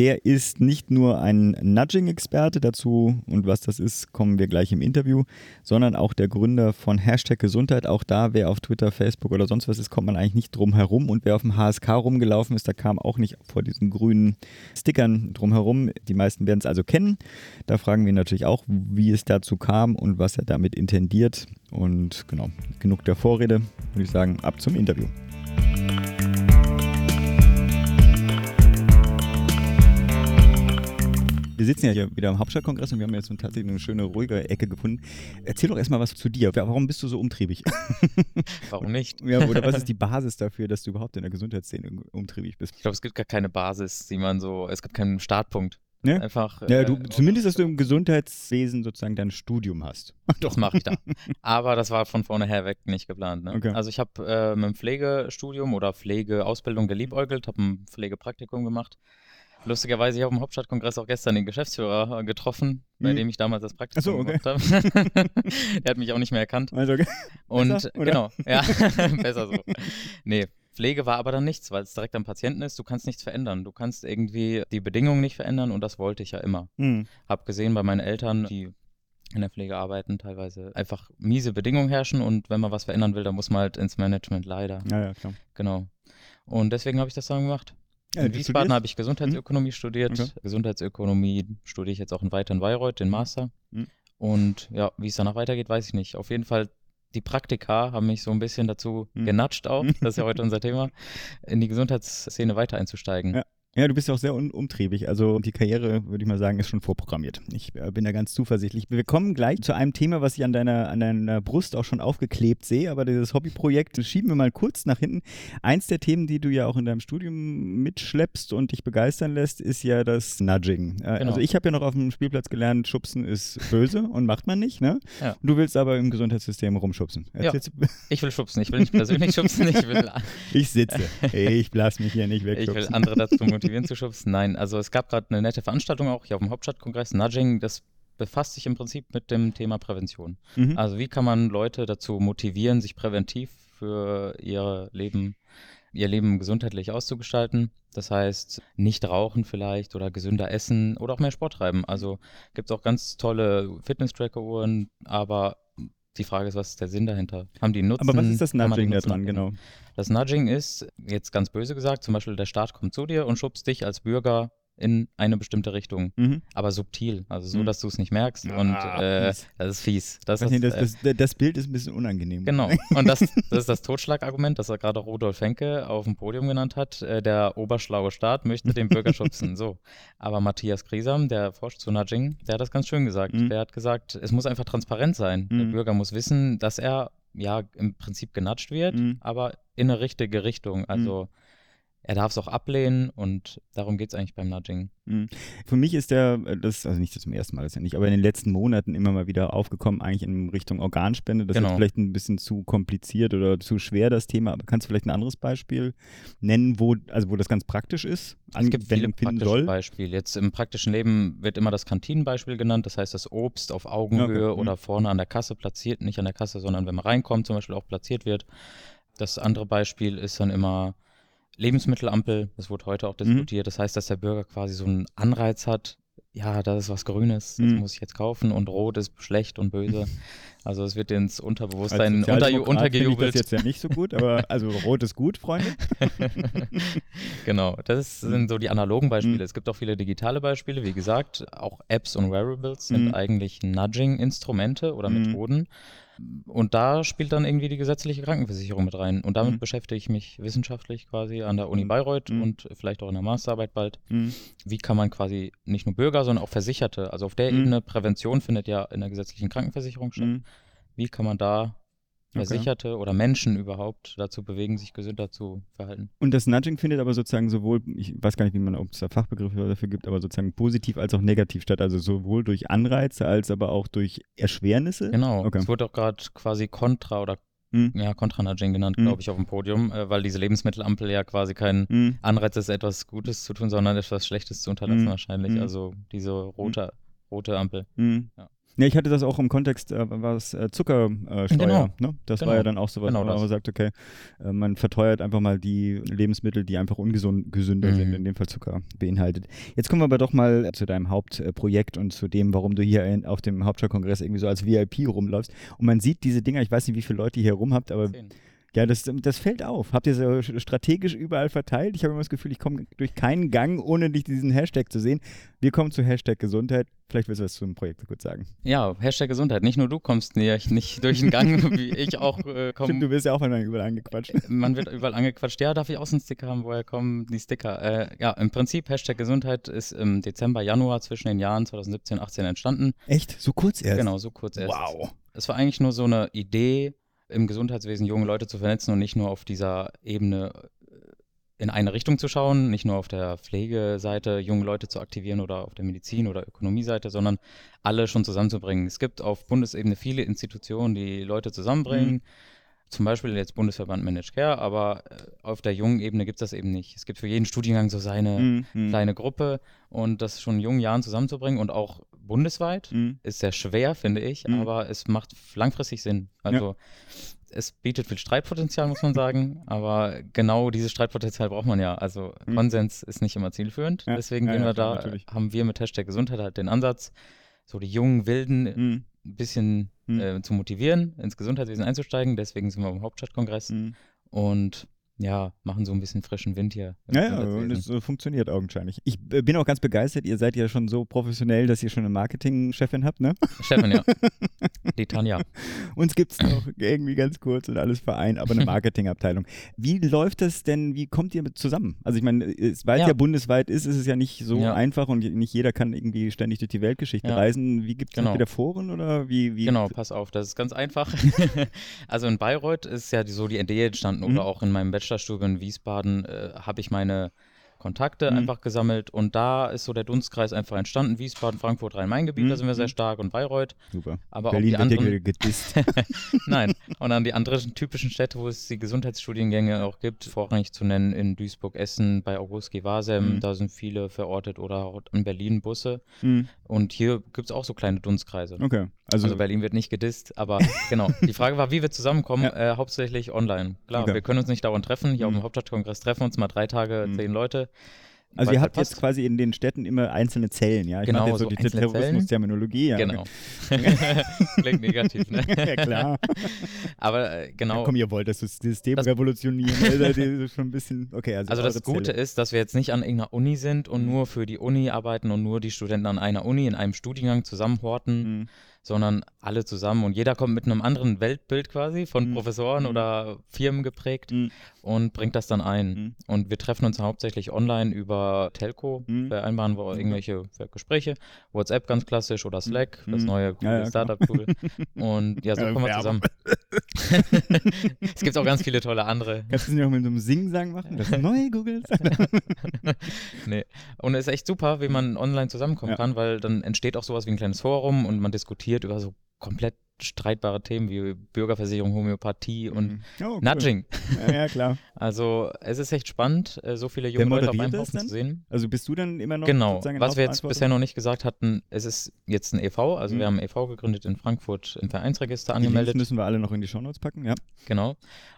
Der ist nicht nur ein Nudging-Experte dazu und was das ist, kommen wir gleich im Interview, sondern auch der Gründer von Hashtag Gesundheit. Auch da, wer auf Twitter, Facebook oder sonst was ist, kommt man eigentlich nicht drum herum. Und wer auf dem HSK rumgelaufen ist, da kam auch nicht vor diesen grünen Stickern drum herum. Die meisten werden es also kennen. Da fragen wir natürlich auch, wie es dazu kam und was er damit intendiert. Und genau, genug der Vorrede, würde ich sagen, ab zum Interview. Wir sitzen ja hier wieder am Hauptstadtkongress und wir haben jetzt tatsächlich eine schöne, ruhige Ecke gefunden. Erzähl doch erstmal was zu dir. Warum bist du so umtriebig? Warum nicht? ja, oder was ist die Basis dafür, dass du überhaupt in der Gesundheitsszene umtriebig bist? Ich glaube, es gibt gar keine Basis, die man so, es gibt keinen Startpunkt. Ne? Einfach. Ja, äh, du, zumindest, dass du im Gesundheitswesen sozusagen dein Studium hast. Das mache ich da. Aber das war von vornheher weg nicht geplant. Ne? Okay. Also ich habe äh, mit dem Pflegestudium oder Pflegeausbildung geliebäugelt, habe ein Pflegepraktikum gemacht. Lustigerweise, ich habe im Hauptstadtkongress auch gestern den Geschäftsführer äh, getroffen, bei Mhm. dem ich damals das Praktikum so, okay. gemacht habe. Der hat mich auch nicht mehr erkannt. Also, okay. Und Besser, genau, ja, besser so. Nee, Pflege war aber dann nichts, weil es direkt am Patienten ist. Du kannst nichts verändern. Du kannst irgendwie die Bedingungen nicht verändern und das wollte ich ja immer. Hm. Hab gesehen bei meinen Eltern, die in der Pflege arbeiten, teilweise einfach miese Bedingungen herrschen und wenn man was verändern will, dann muss man halt ins Management leider. Ja, ja, klar. Genau. Und deswegen habe ich das dann gemacht. Ja, in Wiesbaden habe ich Gesundheitsökonomie studiert. Okay. Gesundheitsökonomie studiere ich jetzt auch in Weiter in Bayreuth, den Master. Mhm. Und ja, wie es danach weitergeht, weiß ich nicht. Auf jeden Fall, die Praktika haben mich so ein bisschen dazu Mhm. genatscht auch, das ist ja heute unser Thema, in die Gesundheitsszene weiter einzusteigen. Ja. Ja, du bist ja auch sehr umtriebig. Also die Karriere, würde ich mal sagen, ist schon vorprogrammiert. Ich äh, bin da ganz zuversichtlich. Wir kommen gleich zu einem Thema, was ich an deiner, an deiner Brust auch schon aufgeklebt sehe, aber dieses Hobbyprojekt das schieben wir mal kurz nach hinten. Eins der Themen, die du ja auch in deinem Studium mitschleppst und dich begeistern lässt, ist ja das Nudging. Äh, Genau. Also ich habe ja noch auf dem Spielplatz gelernt, Schubsen ist böse und macht man nicht, ne? Ja. Du willst aber im Gesundheitssystem rumschubsen. Ja. Erzählst- Ich will schubsen, ich will nicht persönlich schubsen, ich will, Ich sitze. Ich lass mich hier nicht ich will andere dazu motivieren zu schubsen. Nein, also es gab gerade eine nette Veranstaltung auch hier auf dem Hauptstadtkongress, Nudging, das befasst sich im Prinzip mit dem Thema Prävention. Mhm. Also wie kann man Leute dazu motivieren, sich präventiv für ihr Leben, ihr Leben gesundheitlich auszugestalten? Das heißt, nicht rauchen vielleicht oder gesünder essen oder auch mehr Sport treiben. Also gibt es auch ganz tolle Fitness-Tracker-Uhren, aber die Frage ist, was ist der Sinn dahinter? Haben die Nutzen? aber was ist das Nudging da dran, genau? Das Nudging ist, jetzt ganz böse gesagt, zum Beispiel der Staat kommt zu dir und schubst dich als Bürger in eine bestimmte Richtung, Mhm. aber subtil, also so, Mhm. dass du es nicht merkst und Ah, äh, fies. das ist fies. Das, ist, nicht, das, äh, das, das Bild ist ein bisschen unangenehm. Genau. Und das, das ist das Totschlagargument, das er gerade Rudolf Henke auf dem Podium genannt hat. Äh, Der oberschlaue Staat möchte den Bürger schubsen. So. Aber Matthias Griesam, der forscht zu Nudging, der hat das ganz schön gesagt. Mhm. Der hat gesagt, es muss einfach transparent sein. Der Mhm. Bürger muss wissen, dass er ja im Prinzip genatscht wird, Mhm. aber in eine richtige Richtung. Also er darf es auch ablehnen und darum geht es eigentlich beim Nudging. Mhm. Für mich ist der, äh, das, also nicht zum ersten Mal, nicht, aber in den letzten Monaten immer mal wieder aufgekommen, eigentlich in Richtung Organspende. Das Genau. ist vielleicht ein bisschen zu kompliziert oder zu schwer, das Thema. Aber kannst du vielleicht ein anderes Beispiel nennen, wo, also wo das ganz praktisch ist? Es gibt viele praktische soll? Beispiele. Jetzt im praktischen Leben wird immer das Kantinenbeispiel genannt. Das heißt, das Obst auf Augenhöhe Okay, mhm. oder vorne an der Kasse platziert, nicht an der Kasse, sondern wenn man reinkommt, zum Beispiel auch platziert wird. Das andere Beispiel ist dann immer Lebensmittelampel. Das wurde heute auch Mhm. diskutiert. Das heißt, dass der Bürger quasi so einen Anreiz hat. Ja, das ist was Grünes, das Mhm. muss ich jetzt kaufen und Rot ist schlecht und böse. Also es wird ins Unterbewusstsein unter, finde ich untergejubelt. das jetzt ja nicht so gut, aber also rot ist gut, Freunde. genau, das sind so die analogen Beispiele. Mhm. Es gibt auch viele digitale Beispiele. Wie gesagt, auch Apps und Wearables sind Mhm. eigentlich Nudging-Instrumente oder Mhm. Methoden. Und da spielt dann irgendwie die gesetzliche Krankenversicherung mit rein. Und damit Mhm. beschäftige ich mich wissenschaftlich quasi an der Uni Mhm. Bayreuth Mhm. und vielleicht auch in der Masterarbeit bald. Mhm. Wie kann man quasi nicht nur Bürger, sondern auch Versicherte, also auf der Mhm. Ebene Prävention findet ja in der gesetzlichen Krankenversicherung statt. Mhm. Wie kann man da Okay. Versicherte oder Menschen überhaupt dazu bewegen, sich gesünder zu verhalten? Und das Nudging findet aber sozusagen sowohl, ich weiß gar nicht, wie man, ob es da Fachbegriffe dafür gibt, aber sozusagen positiv als auch negativ statt. Also sowohl durch Anreize als aber auch durch Erschwernisse. Genau. Okay. Es wurde auch gerade quasi Contra oder Mhm. ja, Contra-Nudging genannt, Mhm. glaube ich, auf dem Podium, äh, weil diese Lebensmittelampel ja quasi kein Mhm. Anreiz ist, etwas Gutes zu tun, sondern etwas Schlechtes zu unterlassen Mhm. wahrscheinlich. Mhm. Also diese rote, rote Ampel. Ja. Ja, ich hatte das auch im Kontext, äh, was äh, Zuckersteuer. Genau. ne? Das Genau. war ja dann auch sowas, Genau wo man sagt, okay, äh, man verteuert einfach mal die Lebensmittel, die einfach ungesund gesünder Mhm. sind, in dem Fall Zucker beinhaltet. Jetzt kommen wir aber doch mal zu deinem Hauptprojekt und zu dem, warum du hier in, auf dem Hauptstadtkongress irgendwie so als VIP rumläufst. Und man sieht diese Dinger, ich weiß nicht, wie viele Leute ihr hier rum habt, aber Zehn. Ja, das, das fällt auf. Habt ihr so strategisch überall verteilt? Ich habe immer das Gefühl, ich komme durch keinen Gang, ohne dich diesen Hashtag zu sehen. Wir kommen zu Hashtag Gesundheit. Vielleicht willst du was zum Projekt kurz sagen. Ja, Hashtag Gesundheit. Nicht nur du kommst nicht, nicht durch den Gang, wie ich auch äh, Stimmt, komme. du wirst ja auch überall angequatscht. Man wird überall angequatscht. Ja, darf ich Außensticker haben? Woher kommen die Sticker? Äh, ja, im Prinzip Hashtag Gesundheit ist im Dezember, Januar zwischen den Jahren 2017 und 18 entstanden. Echt? So kurz erst? Genau, so kurz erst. Wow. Es war eigentlich nur so eine Idee, im Gesundheitswesen junge Leute zu vernetzen und nicht nur auf dieser Ebene äh, in eine Richtung zu schauen, nicht nur auf der Pflegeseite junge Leute zu aktivieren oder auf der Medizin- oder Ökonomieseite, sondern alle schon zusammenzubringen. Es gibt auf Bundesebene viele Institutionen, die Leute zusammenbringen. Mhm. Zum Beispiel jetzt Bundesverband Managed Care, aber äh, auf der jungen Ebene gibt es das eben nicht. Es gibt für jeden Studiengang so seine Mhm. Mhm. kleine Gruppe und das schon in jungen Jahren zusammenzubringen und auch bundesweit Mhm. ist sehr schwer, finde ich, Mhm. aber es macht langfristig Sinn. Also es bietet viel Streitpotenzial, muss man sagen, aber genau dieses Streitpotenzial braucht man ja. Also Mhm. Konsens ist nicht immer zielführend. Ja, Deswegen ja, gehen ja, wir da, natürlich. haben wir mit Hashtag Gesundheit halt den Ansatz, so die jungen Wilden Mhm. ein bisschen Mhm. äh, zu motivieren, ins Gesundheitswesen einzusteigen. Deswegen sind wir im Hauptstadtkongress Mhm. und ja, machen so ein bisschen frischen Wind hier. Ja, ja, und es äh, funktioniert augenscheinlich. Ich äh, bin auch ganz begeistert. Ihr seid ja schon so professionell, dass ihr schon eine Marketingchefin habt, ne? Stefan, ja. Die Tanja. Uns gibt es noch irgendwie ganz kurz und alles vereint, aber eine Marketingabteilung. Wie läuft das denn? Wie kommt ihr mit zusammen? Also ich meine, es- weil es Ja. ja. bundesweit ist, ist es ja nicht so Ja. einfach und nicht jeder kann irgendwie ständig durch die Weltgeschichte Ja. reisen. Wie gibt es Genau. wieder Foren oder wie? wie Genau, pass auf, das ist ganz einfach. also in Bayreuth ist ja so die Idee entstanden Mhm. oder auch in meinem Bachelorstudium in Wiesbaden äh, habe ich meine Kontakte Mhm. einfach gesammelt und da ist so der Dunstkreis einfach entstanden. Wiesbaden, Frankfurt, Rhein-Main-Gebiet, da Mhm. sind wir sehr Mhm. stark und Bayreuth. Super. Aber Berlin auch die wird anderen, gedisst. nein, und dann die anderen typischen Städte, wo es die Gesundheitsstudiengänge auch gibt, vorrangig zu nennen in Duisburg, Essen, bei August Gewasem, Mhm. da sind viele verortet oder auch in Berlin Busse. Hm, Und hier gibt es auch so kleine Dunstkreise. Okay. Also, Also, Berlin wird nicht gedisst, aber genau. Die Frage war, wie wir zusammenkommen, Ja. äh, hauptsächlich online. Klar, Okay. wir können uns nicht dauernd treffen. Hier auf Mhm. dem Hauptstadtkongress treffen uns mal drei Tage, Mhm. zehn Leute. Also ihr habt jetzt quasi in den Städten immer einzelne Zellen, ja? Ich Genau, jetzt so, so die. Terrorismus-Terminologie. Ja, Genau. Klingt negativ, ne? ja, klar. Aber äh, genau. Ja, komm, ihr wollt das System Das- revolutionieren. Ist schon ein bisschen, okay, also, Also das Gute Zelle. ist, dass wir jetzt nicht an irgendeiner Uni sind und Mhm. nur für die Uni arbeiten und nur die Studenten an einer Uni in einem Studiengang zusammenhorten, Mhm. Sondern alle zusammen und jeder kommt mit einem anderen Weltbild quasi von Mhm. Professoren Mhm. oder Firmen geprägt Mhm. und bringt das dann ein. Mhm. Und wir treffen uns hauptsächlich online über Telco, Mhm. vereinbaren wir Okay. irgendwelche Gespräche, WhatsApp ganz klassisch oder Slack, das Mhm. neue Ja, ja. Startup-Tool. Und ja, so Ja, kommen wir zusammen. es gibt auch ganz viele tolle andere. Kannst du das nicht auch mit so einem Sing-Sang machen? Das neue Google. nee. Und es ist echt super, wie man online zusammenkommen kann, weil dann entsteht auch sowas wie ein kleines Forum und man diskutiert über so komplett streitbare Themen wie Bürgerversicherung, Homöopathie und oh, cool. Nudging. Ja, ja, klar. Also es ist echt spannend, äh, so viele junge Leute auf einem das Haufen zu sehen. Also bist du dann immer noch Genau, was wir jetzt bisher noch nicht gesagt hatten, es ist jetzt ein e.V., also Mhm. wir haben ein e.V. gegründet in Frankfurt im Vereinsregister Die angemeldet. müssen wir alle noch in die Shownotes packen, ja. Genau.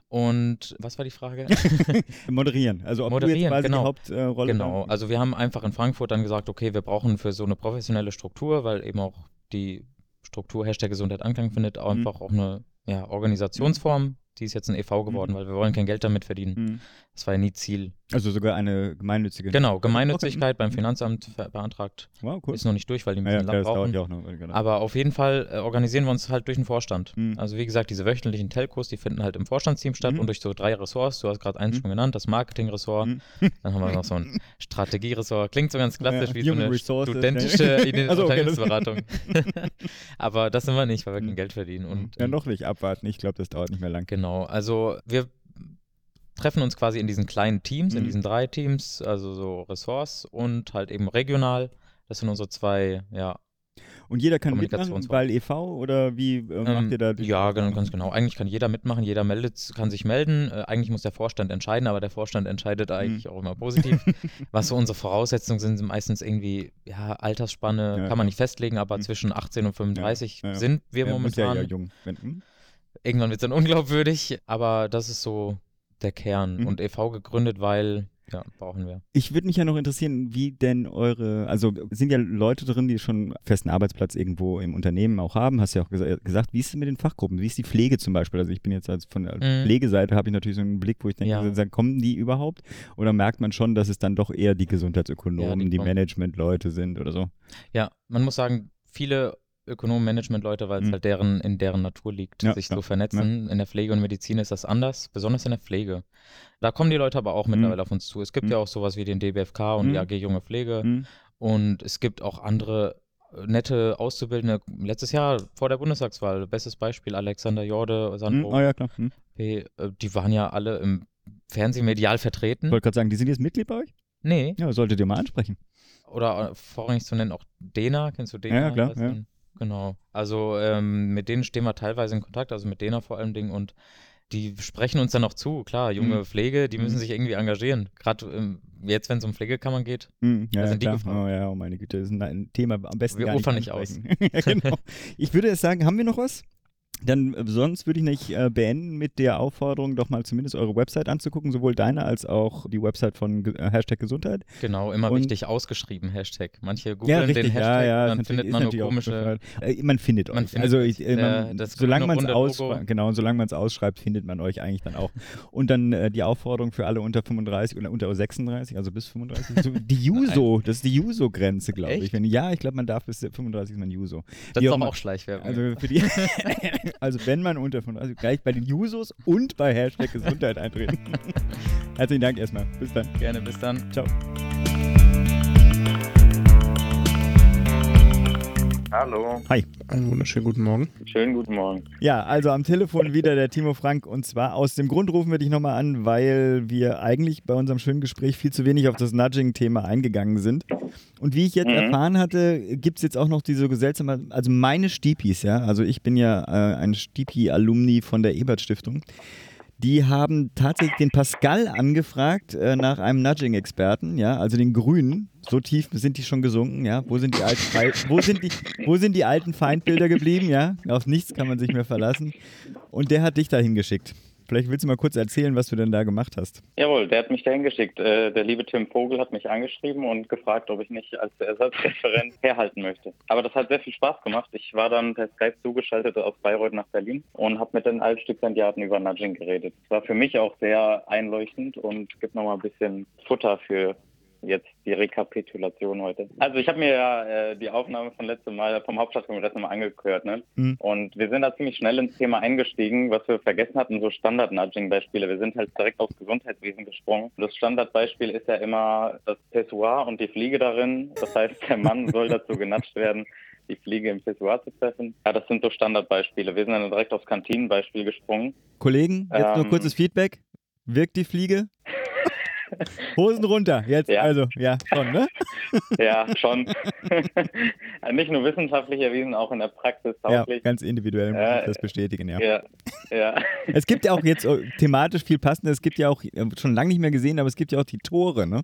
Und was war die Frage? Moderieren. Also ob du Moderieren, jetzt quasi genau. die Hauptrolle Genau, also wir haben einfach in Frankfurt dann gesagt, okay, wir brauchen für so eine professionelle Struktur, weil eben auch die Struktur Hashtag Gesundheit Anklang findet, auch einfach auch eine ja, Organisationsform, die ist jetzt ein e.V. geworden, weil wir wollen kein Geld damit verdienen. Mhm. Das war ja nie Ziel. Also sogar eine gemeinnützige. Genau, Gemeinnützigkeit beim Finanzamt ver- beantragt. Wow, cool. Ist noch nicht durch, weil die ein Ja, ja, bisschen das dauert brauchen. ja auch noch. Genau. Aber auf jeden Fall äh, organisieren wir uns halt durch den Vorstand. Mhm. Also wie gesagt, diese wöchentlichen Telcos, die finden halt im Vorstandsteam statt Mhm. und durch so drei Ressorts. Du hast gerade eins schon genannt, das Marketingressort. Mhm. Dann haben wir noch so ein Strategieressort. Klingt so ganz klassisch Ja, wie so eine Resources, studentische ja. Idee- Ach so, okay, Unternehmensberatung. Aber das sind wir nicht, weil wir kein Mhm. Geld verdienen. Und, ja, ähm, noch nicht abwarten. Ich glaube, das dauert nicht mehr lang. Genau, also wir treffen uns quasi in diesen kleinen Teams, in Mhm. diesen drei Teams, also so Ressorts und halt eben regional. Das sind unsere zwei, ja, Und jeder kann mitmachen, weil e.V. oder wie äh, macht ihr da? die- Ja, ganz, ganz genau. Eigentlich kann jeder mitmachen, jeder meldet, kann sich melden. Äh, eigentlich muss der Vorstand entscheiden, aber der Vorstand entscheidet Mhm. eigentlich auch immer positiv. Was so unsere Voraussetzungen sind, sind meistens irgendwie, ja, Altersspanne Ja, kann man nicht festlegen, aber Mhm. zwischen 18 und 35 Ja, ja. sind wir Ja, muss ja momentan. eher jung. Wenn, hm? Irgendwann wird es dann unglaubwürdig, aber das ist so der Kern. Mhm. Und e.V. gegründet, weil, ja, brauchen wir. Ich würde mich ja noch interessieren, wie denn eure, also sind ja Leute drin, die schon einen festen Arbeitsplatz irgendwo im Unternehmen auch haben, hast ja auch gesa gesagt, wie ist es mit den Fachgruppen? Wie ist die Pflege zum Beispiel? Also ich bin jetzt als von der Mhm. Pflegeseite habe ich natürlich so einen Blick, wo ich denke, Ja. kommen die überhaupt? Oder merkt man schon, dass es dann doch eher die Gesundheitsökonomen, Ja, die die. Management-Leute sind oder so? Ja, man muss sagen, viele Ökonomen, Management-Leute, weil es Mhm. halt deren, in deren Natur liegt, Ja, sich ja, zu vernetzen. In der Pflege und Medizin ist das anders, besonders in der Pflege. Da kommen die Leute aber auch mittlerweile auf uns zu. Es gibt Mhm. ja auch sowas wie den DBFK und Mhm. die AG Junge Pflege. Hm? Und es gibt auch andere äh, nette Auszubildende. Letztes Jahr vor der Bundestagswahl, bestes Beispiel, Alexander Jorde? Sandro, Oh ja, klar. Äh, die waren ja alle im Fernsehen medial vertreten. Ich wollte gerade sagen, die sind jetzt Mitglied bei euch? Nee, Ja, solltet ihr mal ansprechen. oder äh, vorrangig zu nennen auch Dena, kennst du Dena? Ja, klar, ja. du? Genau. Also ähm, mit denen stehen wir teilweise in Kontakt, also mit Dena vor allem Dingen und die sprechen uns dann auch zu. Klar, junge Mhm. Pflege, die müssen Mhm. sich irgendwie engagieren. Gerade ähm, jetzt, wenn es um Pflegekammern geht. Hm, ja, Da ja, sind die gefragt. Oh ja, oh meine Güte, das ist ein- Thema am besten Wir gar nicht nicht aus. ja, genau. Ich würde jetzt sagen, haben wir noch was? Dann äh, sonst würde ich nicht äh, beenden mit der Aufforderung, doch mal zumindest eure Website anzugucken, sowohl deine als auch die Website von Ge- äh, Hashtag Gesundheit. Genau, immer Und- wichtig ausgeschrieben, Hashtag. Manche ja, googeln richtig, den Hashtag ja, ja. dann findet man nur komische. Äh, man findet Man euch. findet also ich, äh, man, solange man es ausschreibt, genau, und solange man es ausschreibt, findet man euch eigentlich dann auch. Und dann die Aufforderung für alle unter 35 oder unter 36, also bis 35. So, die Juso, das ist die Juso-Grenze, glaube ich. Wenn, ja, ich glaube, man darf bis 35 ist man Juso. Das ist auch auch Schleichwerbung. Also für die, also wenn man unter 35, gleich bei den Jusos und bei Hashtag Gesundheit eintreten. Herzlichen Dank erstmal. Bis dann. Gerne, bis dann. Ciao. Hallo, Hi. Einen wunderschönen guten Morgen. schönen guten Morgen. Ja, also am Telefon wieder der Timo Frank und zwar aus dem Grund rufen wir dich nochmal an, weil wir eigentlich bei unserem schönen Gespräch viel zu wenig auf das Nudging-Thema eingegangen sind. Und wie ich jetzt Mhm. erfahren hatte, gibt es jetzt auch noch diese seltsame, also meine Stipis, ja, also ich bin ja äh, ein Stipi-Alumni von der Ebert-Stiftung. Die haben tatsächlich den Pascal angefragt äh, nach einem Nudging-Experten, ja, also den Grünen. So tief sind die schon gesunken, ja. Wo sind die alten, Fei- wo sind die, wo sind die alten Feindbilder geblieben, ja? Auf nichts kann man sich mehr verlassen. Und der hat dich dahin geschickt. Vielleicht willst du mal kurz erzählen, was du denn da gemacht hast. Jawohl, der hat mich dahin geschickt. Äh, Der liebe Tim Vogel hat mich angeschrieben und gefragt, ob ich nicht als Ersatzreferent herhalten möchte. Aber das hat sehr viel Spaß gemacht. Ich war dann per Skype zugeschaltet aus Bayreuth nach Berlin und habe mit den Altstipendiaten über Nudging geredet. Das war für mich auch sehr einleuchtend und gibt nochmal ein bisschen Futter für jetzt die Rekapitulation heute. Also ich habe mir ja äh, die Aufnahme von letztem Mal vom Hauptstadtkongress nochmal angehört, ne? Mhm. Und wir sind da ziemlich schnell ins Thema eingestiegen, was wir vergessen hatten, so Standard-Nudging-Beispiele. Wir sind halt direkt aufs Gesundheitswesen gesprungen. Das Standardbeispiel ist ja immer das Pessoir und die Fliege darin. Das heißt, der Mann soll dazu genatscht werden, die Fliege im Pessoir zu treffen. Ja, das sind so Standardbeispiele. Wir sind dann direkt aufs Kantinenbeispiel gesprungen. Kollegen, jetzt nur Ähm. kurzes Feedback. Wirkt die Fliege? Hosen runter, jetzt, Ja. also, ja, schon, ne? Ja, schon. Nicht nur wissenschaftlich erwiesen, auch in der Praxis Ja, tauglich. ganz individuell muss Ja, ich das bestätigen, ja. ja, ja. Es gibt ja auch jetzt äh, thematisch viel passendes. Es gibt ja auch, äh, schon lange nicht mehr gesehen, aber es gibt ja auch die Tore, ne?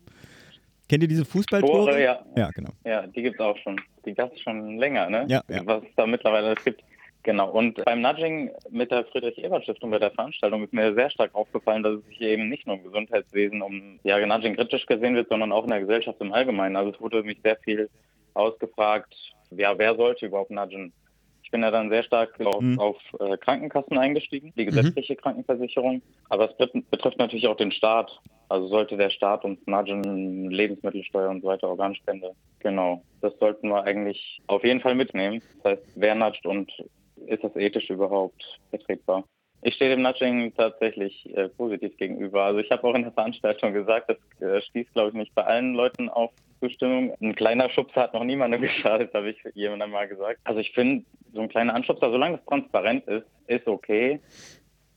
Kennt ihr diese Fußballtore? Tore, ja. Ja, genau. Ja, die gibt's auch schon. Die gab's schon länger, ne? Ja, ja. Was es da mittlerweile alles gibt. Genau. Und beim Nudging mit der Friedrich-Ebert-Stiftung bei der Veranstaltung ist mir sehr stark aufgefallen, dass es sich eben nicht nur im Gesundheitswesen um ja, Nudging kritisch gesehen wird, sondern auch in der Gesellschaft im Allgemeinen. Also es wurde mich sehr viel ausgefragt, ja, wer sollte überhaupt nudgen? Ich bin ja dann sehr stark auf, Mhm. auf äh, Krankenkassen eingestiegen, die gesetzliche Krankenversicherung. Aber es bet- betrifft natürlich auch den Staat. Also sollte der Staat uns nudgen, Lebensmittelsteuer und so weiter, Organspende. Genau. Das sollten wir eigentlich auf jeden Fall mitnehmen. Das heißt, wer nudgt und ist das ethisch überhaupt vertretbar? Ich stehe dem Nudging tatsächlich äh, positiv gegenüber. Also ich habe auch in der Veranstaltung gesagt, das äh, stieß, glaube ich, nicht bei allen Leuten auf Zustimmung. Ein kleiner Schubser hat noch niemandem geschadet, habe ich jemandem mal gesagt. Also ich finde, so ein kleiner Anschubser, solange es transparent ist, ist okay.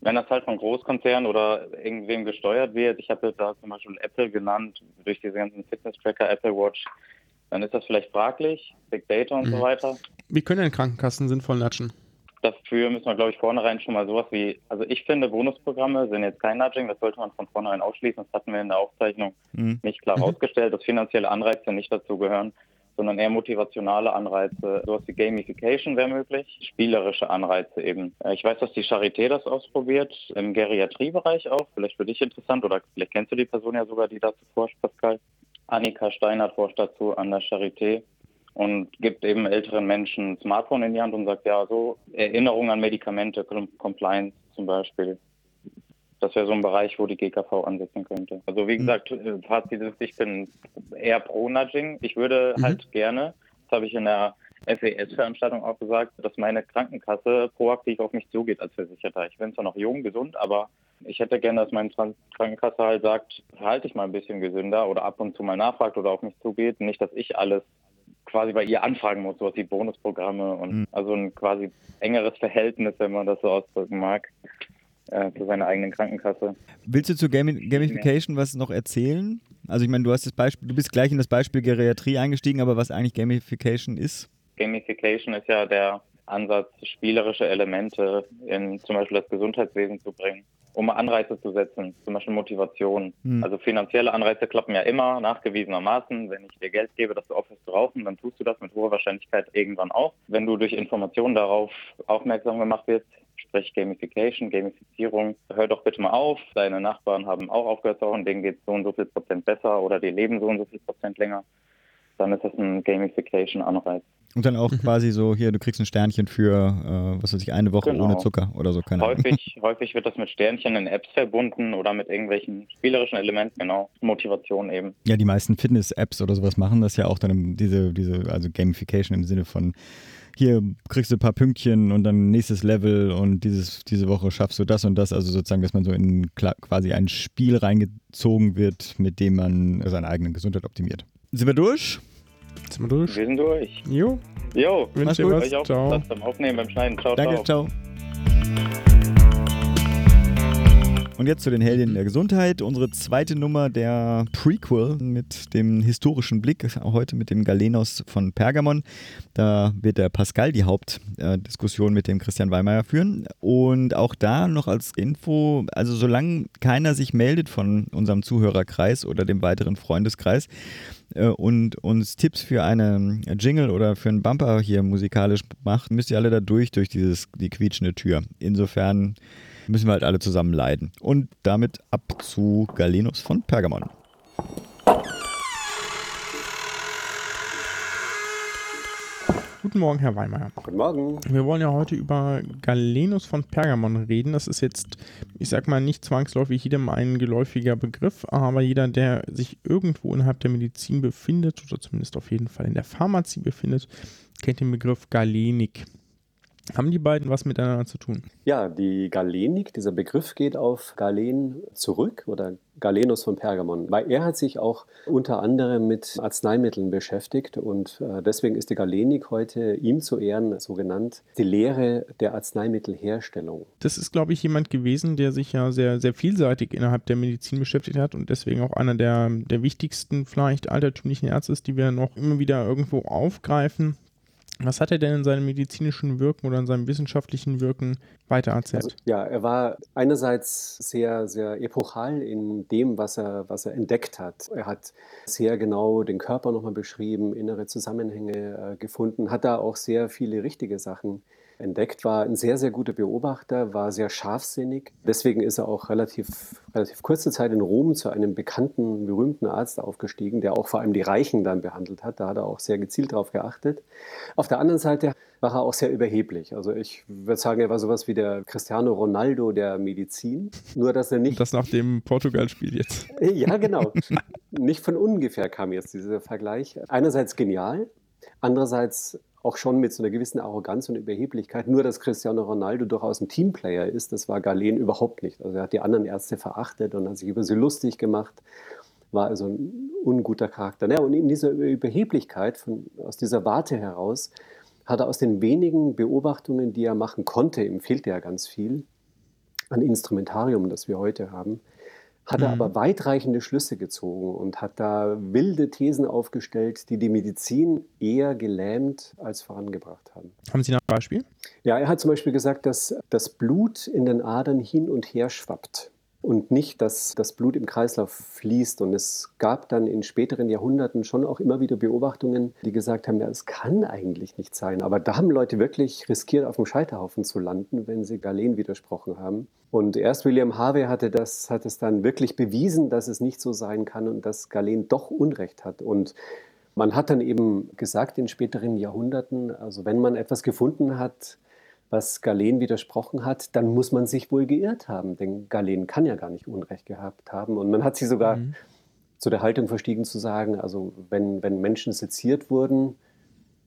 Wenn das halt von Großkonzernen oder irgendwem gesteuert wird, ich habe da zum Beispiel Apple genannt, durch diese ganzen Fitness-Tracker, Apple Watch, dann ist das vielleicht fraglich, Big Data und Mhm. so weiter. Wie können denn Krankenkassen sinnvoll natschen? Dafür müssen wir, glaube ich, vornherein schon mal sowas wie, also ich finde, Bonusprogramme sind jetzt kein Nudging, das sollte man von vornherein ausschließen. Das hatten wir in der Aufzeichnung Mhm. nicht klar Mhm. herausgestellt, dass finanzielle Anreize nicht dazu gehören, sondern eher motivationale Anreize. Sowas wie Gamification wäre möglich, spielerische Anreize eben. Äh, Ich weiß, dass die Charité das ausprobiert, im Geriatriebereich auch. Vielleicht für dich interessant oder vielleicht kennst du die Person ja sogar, die dazu forscht, Pascal. Annika Steinert forscht dazu an der Charité und gibt eben älteren Menschen ein Smartphone in die Hand und sagt, ja, so Erinnerung an Medikamente, Com- Compliance zum Beispiel. Das wäre so ein Bereich, wo die GKV ansetzen könnte. Also wie gesagt, äh, Fazit ist, ich bin eher pro Nudging. Ich würde Mhm. halt gerne, das habe ich in der FES-Veranstaltung auch gesagt, dass meine Krankenkasse proaktiv auf mich zugeht als Versicherter. Ich bin zwar noch jung, gesund, aber ich hätte gerne, dass meine Krankenkasse halt sagt, verhalte dich mal ein bisschen gesünder oder ab und zu mal nachfragt oder auf mich zugeht. Nicht, dass ich alles quasi bei ihr anfragen muss, sowas wie Bonusprogramme und Mhm. also ein quasi engeres Verhältnis, wenn man das so ausdrücken mag, äh, zu seiner eigenen Krankenkasse. Willst du zur Gami Gamification was noch erzählen? Also ich meine, du hast das Beispiel, du bist gleich in das Beispiel Geriatrie eingestiegen, aber was eigentlich Gamification ist? Gamification ist ja der Ansatz, spielerische Elemente in zum Beispiel das Gesundheitswesen zu bringen, um Anreize zu setzen, zum Beispiel Motivation. Hm. Also finanzielle Anreize klappen ja immer, nachgewiesenermaßen. Wenn ich dir Geld gebe, dass du aufhörst zu rauchen, dann tust du das mit hoher Wahrscheinlichkeit irgendwann auch. Wenn du durch Informationen darauf aufmerksam gemacht wirst, sprich Gamification, Gamifizierung, hör doch bitte mal auf, deine Nachbarn haben auch aufgehört zu rauchen, denen geht so und so viel Prozent besser oder die leben so und so viel Prozent länger, dann ist das ein Gamification-Anreiz. Und dann auch Mhm. quasi so, hier, du kriegst ein Sternchen für, äh, was weiß ich, eine Woche Genau. ohne Zucker oder so, keine Ahnung. Häufig, häufig wird das mit Sternchen in Apps verbunden oder mit irgendwelchen spielerischen Elementen, genau. Motivation eben. Ja, die meisten Fitness-Apps oder sowas machen das ja auch dann diese, diese, also Gamification im Sinne von hier kriegst du ein paar Pünktchen und dann nächstes Level und dieses, diese Woche schaffst du das und das. Also sozusagen, dass man so in quasi ein Spiel reingezogen wird, mit dem man seine eigene Gesundheit optimiert. Sind wir durch? Jetzt sind wir durch. Wir sind durch. Jo, Jo, Wünsch dir gut. was. euch auch Ciao. Spaß beim Aufnehmen, beim Schneiden. Ciao, Danke, ciao. ciao. Und jetzt zu den Heldinnen der Gesundheit. Unsere zweite Nummer der Prequel mit dem historischen Blick, heute mit dem Galenos von Pergamon. Da wird der Pascal die Hauptdiskussion mit dem Christian Weimeyer führen. Und auch da noch als Info, also solange keiner sich meldet von unserem Zuhörerkreis oder dem weiteren Freundeskreis, äh, und uns Tipps für eine Jingle oder für einen Bumper hier musikalisch macht, müsst ihr alle da durch, durch dieses, die quietschende Tür. Insofern müssen wir halt alle zusammen leiden. Und damit ab zu Galenus von Pergamon. Guten Morgen, Herr Weimeyer. Guten Morgen. Wir wollen ja heute über Galenus von Pergamon reden. Das ist jetzt, ich sag mal, nicht zwangsläufig jedem ein geläufiger Begriff, aber jeder, der sich irgendwo innerhalb der Medizin befindet oder zumindest auf jeden Fall in der Pharmazie befindet, kennt den Begriff Galenik. Haben die beiden was miteinander zu tun? Ja, die Galenik, dieser Begriff geht auf Galen zurück oder Galenus von Pergamon, weil er hat sich auch unter anderem mit Arzneimitteln beschäftigt und äh, deswegen ist die Galenik heute ihm zu Ehren so genannt, die Lehre der Arzneimittelherstellung. Das ist, glaube ich, jemand gewesen, der sich ja sehr, sehr vielseitig innerhalb der Medizin beschäftigt hat und deswegen auch einer der, der wichtigsten, vielleicht altertümlichen Ärzte ist, die wir noch immer wieder irgendwo aufgreifen. Was hat er denn in seinem medizinischen Wirken oder in seinem wissenschaftlichen Wirken weitererzählt? Also, ja, er war einerseits sehr, sehr epochal in dem, was er, was er entdeckt hat. Er hat sehr genau den Körper nochmal beschrieben, innere Zusammenhänge äh, gefunden, hat da auch sehr viele richtige Sachen entdeckt, war ein sehr, sehr guter Beobachter, war sehr scharfsinnig. Deswegen ist er auch relativ, relativ kurze Zeit in Rom zu einem bekannten, berühmten Arzt aufgestiegen, der auch vor allem die Reichen dann behandelt hat. Da hat er auch sehr gezielt darauf geachtet. Auf der anderen Seite war er auch sehr überheblich. Also ich würde sagen, er war sowas wie der Cristiano Ronaldo der Medizin. Nur, dass er nicht. Das nach dem Portugal-Spiel jetzt. Ja, genau. nicht von ungefähr kam jetzt dieser Vergleich. Einerseits genial, andererseits auch schon mit so einer gewissen Arroganz und Überheblichkeit. Nur, dass Cristiano Ronaldo durchaus ein Teamplayer ist, das war Galen überhaupt nicht. Also er hat die anderen Ärzte verachtet und hat sich über sie lustig gemacht, war also ein unguter Charakter. Ja, und in dieser Überheblichkeit, von, aus dieser Warte heraus, hat er aus den wenigen Beobachtungen, die er machen konnte, ihm fehlte ja ganz viel an Instrumentarium, das wir heute haben, hat er mhm. aber weitreichende Schlüsse gezogen und hat da wilde Thesen aufgestellt, die die Medizin eher gelähmt als vorangebracht haben. Haben Sie noch ein Beispiel? Ja, er hat zum Beispiel gesagt, dass das Blut in den Adern hin und her schwappt und nicht, dass das Blut im Kreislauf fließt. Und es gab dann in späteren Jahrhunderten schon auch immer wieder Beobachtungen, die gesagt haben, ja, es kann eigentlich nicht sein. Aber da haben Leute wirklich riskiert, auf dem Scheiterhaufen zu landen, wenn sie Galen widersprochen haben. Und erst William Harvey hatte das, hat es dann wirklich bewiesen, dass es nicht so sein kann und dass Galen doch Unrecht hat. Und man hat dann eben gesagt in späteren Jahrhunderten, also wenn man etwas gefunden hat, was Galen widersprochen hat, dann muss man sich wohl geirrt haben, denn Galen kann ja gar nicht Unrecht gehabt haben. Und man hat sie sogar mhm. zu der Haltung verstiegen zu sagen, also wenn, wenn Menschen seziert wurden,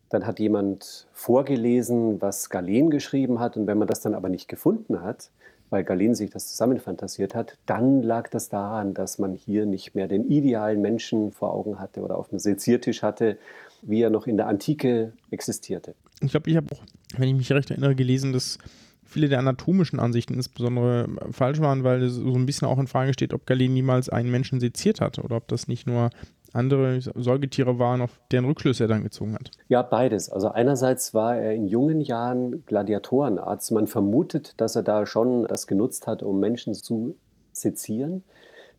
dann hat jemand vorgelesen, was Galen geschrieben hat. Und wenn man das dann aber nicht gefunden hat, weil Galen sich das zusammenfantasiert hat, dann lag das daran, dass man hier nicht mehr den idealen Menschen vor Augen hatte oder auf dem Seziertisch hatte, wie er noch in der Antike existierte. Ich glaube, ich habe auch, wenn ich mich recht erinnere, gelesen, dass viele der anatomischen Ansichten insbesondere falsch waren, weil es so ein bisschen auch in Frage steht, ob Galen niemals einen Menschen seziert hat oder ob das nicht nur andere Säugetiere waren, auf deren Rückschlüsse er dann gezogen hat. Ja, beides. Also einerseits war er in jungen Jahren Gladiatorenarzt. Man vermutet, dass er da schon das genutzt hat, um Menschen zu sezieren.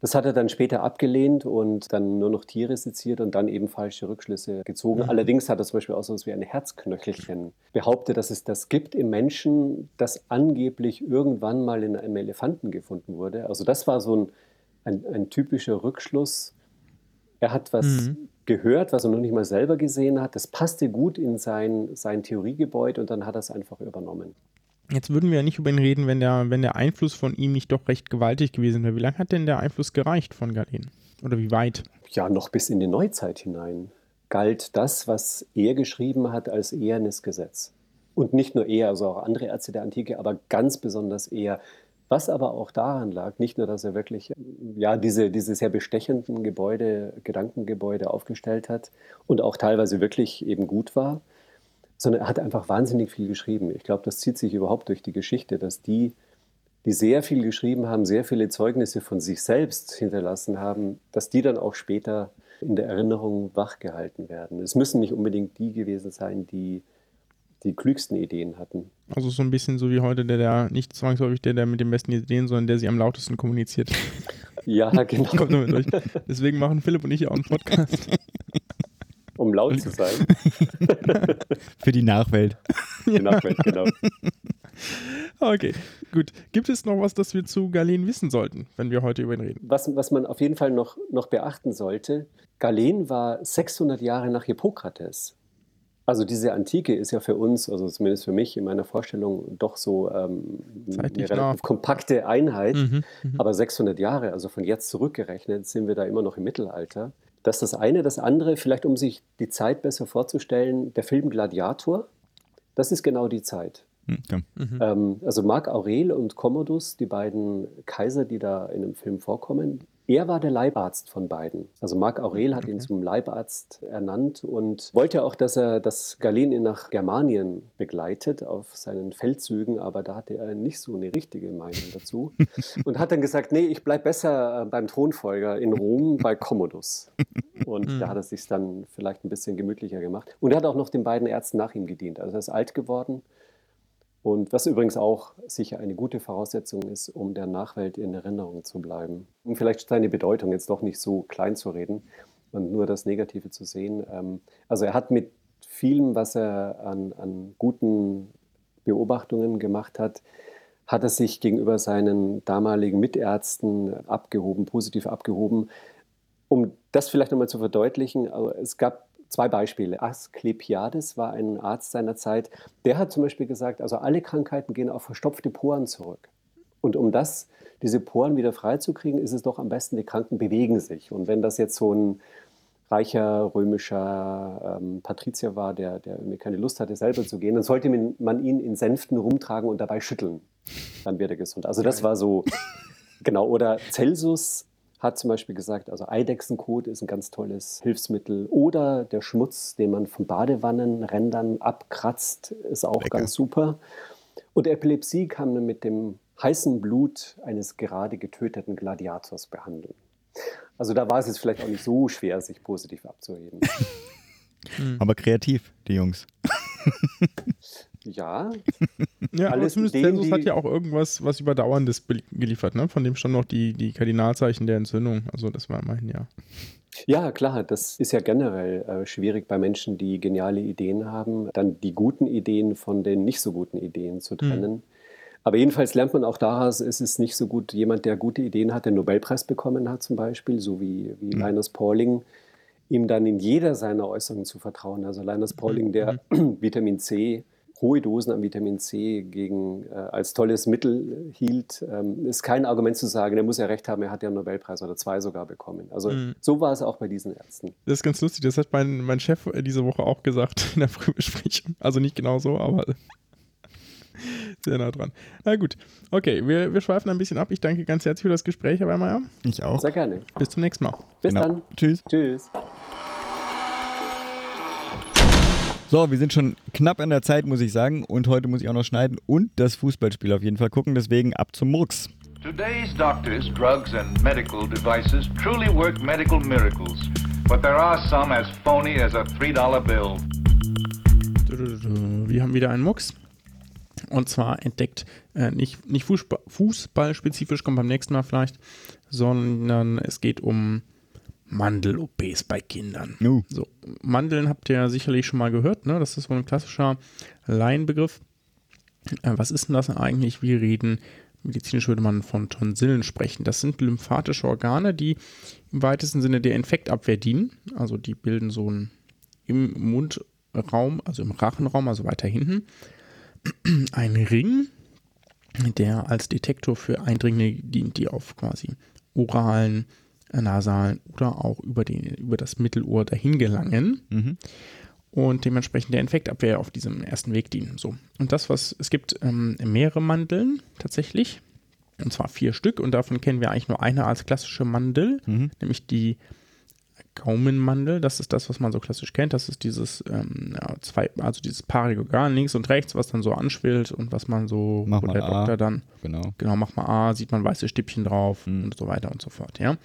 Das hat er dann später abgelehnt und dann nur noch Tiere seziert und dann eben falsche Rückschlüsse gezogen. Mhm. Allerdings hat er zum Beispiel auch so etwas wie ein Herzknöchelchen behauptet, dass es das gibt im Menschen, das angeblich irgendwann mal in einem Elefanten gefunden wurde. Also das war so ein, ein, ein typischer Rückschluss. Er hat was mhm. gehört, was er noch nicht mal selber gesehen hat. Das passte gut in sein, sein Theoriegebäude und dann hat er es einfach übernommen. Jetzt würden wir ja nicht über ihn reden, wenn der, wenn der Einfluss von ihm nicht doch recht gewaltig gewesen wäre. Wie lange hat denn der Einfluss gereicht von Galen? Oder wie weit? Ja, noch bis in die Neuzeit hinein galt das, was er geschrieben hat, als ehernes Gesetz. Und nicht nur er, also auch andere Ärzte der Antike, aber ganz besonders er. Was aber auch daran lag, nicht nur, dass er wirklich ja, diese, diese sehr bestechenden Gebäude, Gedankengebäude aufgestellt hat und auch teilweise wirklich eben gut war, sondern er hat einfach wahnsinnig viel geschrieben. Ich glaube, das zieht sich überhaupt durch die Geschichte, dass die, die sehr viel geschrieben haben, sehr viele Zeugnisse von sich selbst hinterlassen haben, dass die dann auch später in der Erinnerung wachgehalten werden. Es müssen nicht unbedingt die gewesen sein, die die klügsten Ideen hatten. Also so ein bisschen so wie heute, der, der nicht zwangsläufig der, der mit den besten Ideen, sondern der sie am lautesten kommuniziert. Ja, genau. Deswegen machen Philipp und ich auch einen Podcast. um laut zu sein. Für die Nachwelt. Die Nachwelt, genau. Okay, gut. Gibt es noch was, das wir zu Galen wissen sollten, wenn wir heute über ihn reden? Was, was man auf jeden Fall noch, noch beachten sollte, Galen war 600 Jahre nach Hippokrates. Also diese Antike ist ja für uns, also zumindest für mich in meiner Vorstellung, doch so ähm, eine relativ nah. kompakte Einheit. Mhm, mhm, aber 600 Jahre, also von jetzt zurückgerechnet, sind wir da immer noch im Mittelalter. Das ist das eine. Das andere, vielleicht um sich die Zeit besser vorzustellen, der Film Gladiator, das ist genau die Zeit. Okay. Mhm. Ähm, also Marc Aurel und Commodus, die beiden Kaiser, die da in dem Film vorkommen, er war der Leibarzt von beiden. Also Marc Aurel hat ihn zum Leibarzt ernannt und wollte auch, dass er das Galen ihn nach Germanien begleitet auf seinen Feldzügen, aber da hatte er nicht so eine richtige Meinung dazu und hat dann gesagt, nee, ich bleibe besser äh, beim Thronfolger in Rom bei Commodus. Und da hat er sich dann vielleicht ein bisschen gemütlicher gemacht. Und er hat auch noch den beiden Ärzten nach ihm gedient. Also er ist alt geworden und was übrigens auch sicher eine gute Voraussetzung ist, um der Nachwelt in Erinnerung zu bleiben. Um vielleicht seine Bedeutung jetzt doch nicht so klein zu reden und nur das Negative zu sehen. Ähm, also er hat mit vielem, was er an, an guten Beobachtungen gemacht hat, hat er sich gegenüber seinen damaligen Mitärzten abgehoben, positiv abgehoben. Um das vielleicht nochmal zu verdeutlichen, also es gab zwei Beispiele. Asklepiades war ein Arzt seiner Zeit, der hat zum Beispiel gesagt, also alle Krankheiten gehen auf verstopfte Poren zurück. Und um das, diese Poren wieder freizukriegen, ist es doch am besten, die Kranken bewegen sich. Und wenn das jetzt so ein reicher römischer ähm, Patrizier war, der, der mir keine Lust hatte, selber zu gehen, dann sollte man ihn in Sänften rumtragen und dabei schütteln. Dann wird er gesund. Also das war so, genau. Oder Celsus hat zum Beispiel gesagt, also Eidechsenkot ist ein ganz tolles Hilfsmittel. Oder der Schmutz, den man von Badewannenrändern abkratzt, ist auch Lecker. ganz super. Und Epilepsie kann man mit dem heißen Blut eines gerade getöteten Gladiators behandeln. Also da war es jetzt vielleicht auch nicht so schwer, sich positiv abzuheben. Aber kreativ, die Jungs. ja. Ja, aber zumindest Celsus hat ja auch irgendwas was Überdauerndes geliefert, ne? Von dem schon noch die, die Kardinalzeichen der Entzündung. Also das war immerhin ja. Ja, klar, das ist ja generell äh, schwierig bei Menschen, die geniale Ideen haben, dann die guten Ideen von den nicht so guten Ideen zu hm. trennen. Mhm. Aber jedenfalls lernt man auch daraus, es ist nicht so gut, jemand, der gute Ideen hat, den Nobelpreis bekommen hat zum Beispiel, so wie, wie mhm. Linus Pauling, ihm dann in jeder seiner Äußerungen zu vertrauen. Also Linus mhm. Pauling, der mhm. Vitamin C, hohe Dosen an Vitamin C gegen, äh, als tolles Mittel hielt, ähm, ist kein Argument zu sagen, der muss ja recht haben, er hat ja einen Nobelpreis oder zwei sogar bekommen. Also mhm. so war es auch bei diesen Ärzten. Das ist ganz lustig, das hat mein, mein Chef diese Woche auch gesagt in der Frühbesprechung. Also nicht genau so, aber sehr nah dran. Na gut. Okay, wir, wir schweifen ein bisschen ab. Ich danke ganz herzlich für das Gespräch, Herr Weimeier. Ich auch. Sehr gerne. Bis zum nächsten Mal. Bis genau. dann. Tschüss. Tschüss. So, wir sind schon knapp an der Zeit, muss ich sagen. Und heute muss ich auch noch schneiden und das Fußballspiel auf jeden Fall gucken. Deswegen ab zum Murks. Today's doctors, drugs and medical devices truly work medical miracles. But there are some as phony as a $3 bill. Wir haben wieder einen Mucks. Und zwar entdeckt äh, nicht, nicht Fußball, Fußballspezifisch, kommt beim nächsten Mal vielleicht, sondern es geht um Mandel-OPs bei Kindern. Uh. So, Mandeln habt ihr sicherlich schon mal gehört, ne? Das ist so ein klassischer Laienbegriff. Äh, was ist denn das eigentlich? Wir reden, medizinisch würde man von Tonsillen sprechen. Das sind lymphatische Organe, die im weitesten Sinne der Infektabwehr dienen. Also die bilden so ein im Mundraum, also im Rachenraum, also weiter hinten, ein Ring, der als Detektor für Eindringlinge dient, die auf quasi oralen, nasalen oder auch über, den, über das Mittelohr dahin gelangen. Mhm. Und dementsprechend der Infektabwehr auf diesem ersten Weg dienen. So. Und das, was es gibt ähm, mehrere Mandeln tatsächlich, und zwar vier Stück, und davon kennen wir eigentlich nur eine als klassische Mandel, mhm. nämlich die Gaumenmandel, das ist das, was man so klassisch kennt. Das ist dieses ähm, ja, zwei, also dieses paarige Organ links und rechts, was dann so anschwillt und was man so, mach wo der A. Doktor dann, genau, genau, mach mal A, sieht man weiße Stippchen drauf mhm. und so weiter und so fort, ja.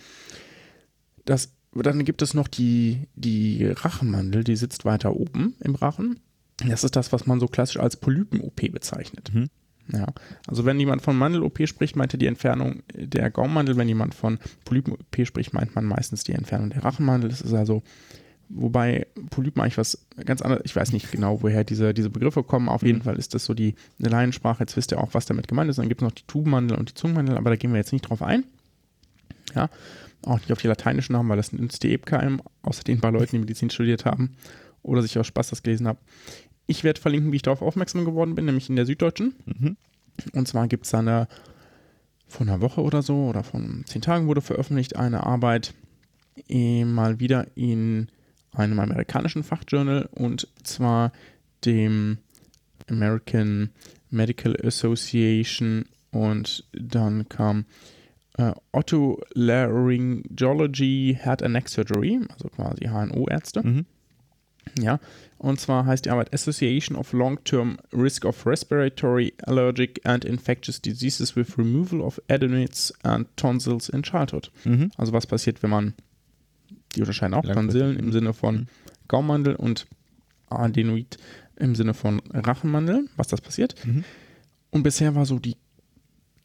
Das, dann gibt es noch die, die Rachenmandel, die sitzt weiter oben im Rachen. Das ist das, was man so klassisch als Polypen-OP bezeichnet. Mhm. Ja, also wenn jemand von Mandel-OP spricht, meint er die Entfernung der Gaummandel. Wenn jemand von Polypen-OP spricht, meint man meistens die Entfernung der Rachenmandel. Das ist also, wobei Polypen eigentlich was ganz anderes, ich weiß nicht genau, woher diese, diese Begriffe kommen. Auf jeden mhm. Fall ist das so die eine Laiensprache. Jetzt wisst ihr auch, was damit gemeint ist. Dann gibt es noch die Tubenmandel und die Zungenmandel, aber da gehen wir jetzt nicht drauf ein. Ja, auch nicht auf die lateinischen Namen, weil das nützt die eben keinem, außer den paar Leuten, die Medizin studiert haben oder sich aus Spaß das gelesen haben. Ich werde verlinken, wie ich darauf aufmerksam geworden bin, nämlich in der Süddeutschen. Mhm. Und zwar gibt es eine, vor einer Woche oder so, oder von zehn Tagen wurde veröffentlicht, eine Arbeit eh, mal wieder in einem amerikanischen Fachjournal und zwar dem American Medical Association und dann kam äh, Otolaryngology Head and Neck Surgery, also quasi HNO-Ärzte. Mhm. Ja, und zwar heißt die Arbeit Association of Long-Term Risk of Respiratory, Allergic and Infectious Diseases with Removal of Adenoids and Tonsils in Childhood. Mhm. Also was passiert, wenn man, die unterscheiden auch Tonsillen im Sinne von mhm. Gaummandel und Adenoid im Sinne von Rachenmandel, was das passiert. Mhm. Und bisher war so die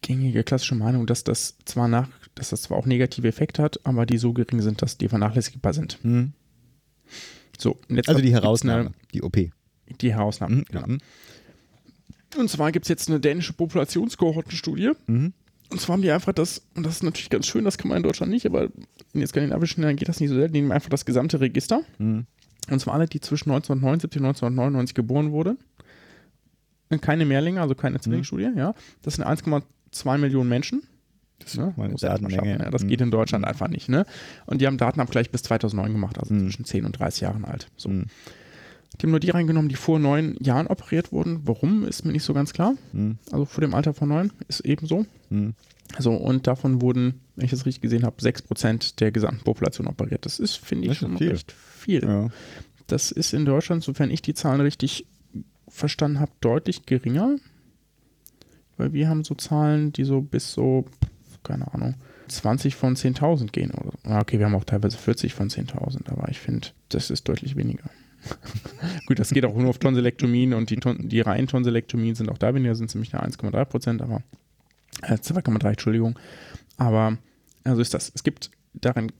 gängige klassische Meinung, dass das zwar nach, dass das zwar auch negative Effekte hat, aber die so gering sind, dass die vernachlässigbar sind. Mhm. So, also die Herausnahme, die OP. Die Herausnahme, mhm. genau. Mhm. Und zwar gibt es jetzt eine dänische Populationskohortenstudie. Mhm. Und zwar haben die einfach das, und das ist natürlich ganz schön, das kann man in Deutschland nicht, aber in den skandinavischen Ländern geht das nicht so selten, die nehmen einfach das gesamte Register. Mhm. Und zwar alle, die zwischen 1979 und 1999 geboren wurden. Keine Mehrlinge, also keine Zwillingsstudie, ja. Das sind 1,2 Millionen Menschen. Das ist mal eine muss Datenmenge, schaffen, ja. Das mhm. geht in Deutschland einfach nicht, ne? Und die haben Datenabgleich bis 2009 gemacht, also zwischen 10 und 30 Jahren alt. So. Mhm. Die haben nur die reingenommen, die vor neun Jahren operiert wurden. Warum, ist mir nicht so ganz klar. Mhm. Also vor dem Alter von neun ist ebenso. Mhm. So, und davon wurden, wenn ich das richtig gesehen habe, 6% der gesamten Population operiert. Das ist, finde ich, Das ist schon viel. recht viel. Ja. Das ist in Deutschland, sofern ich die Zahlen richtig verstanden habe, deutlich geringer. Weil wir haben so Zahlen, die so bis so, keine Ahnung, 20 von 10.000 gehen. Oder so. Okay, wir haben auch teilweise 40 von 10.000, aber ich finde, das ist deutlich weniger. Gut, das geht auch nur auf Tonsilektomien und die, Ton die reinen Tonsilektomien sind auch da weniger, sind ziemlich 1,3 Prozent, aber äh, 2,3, Entschuldigung. Aber also ist das. Es gibt darin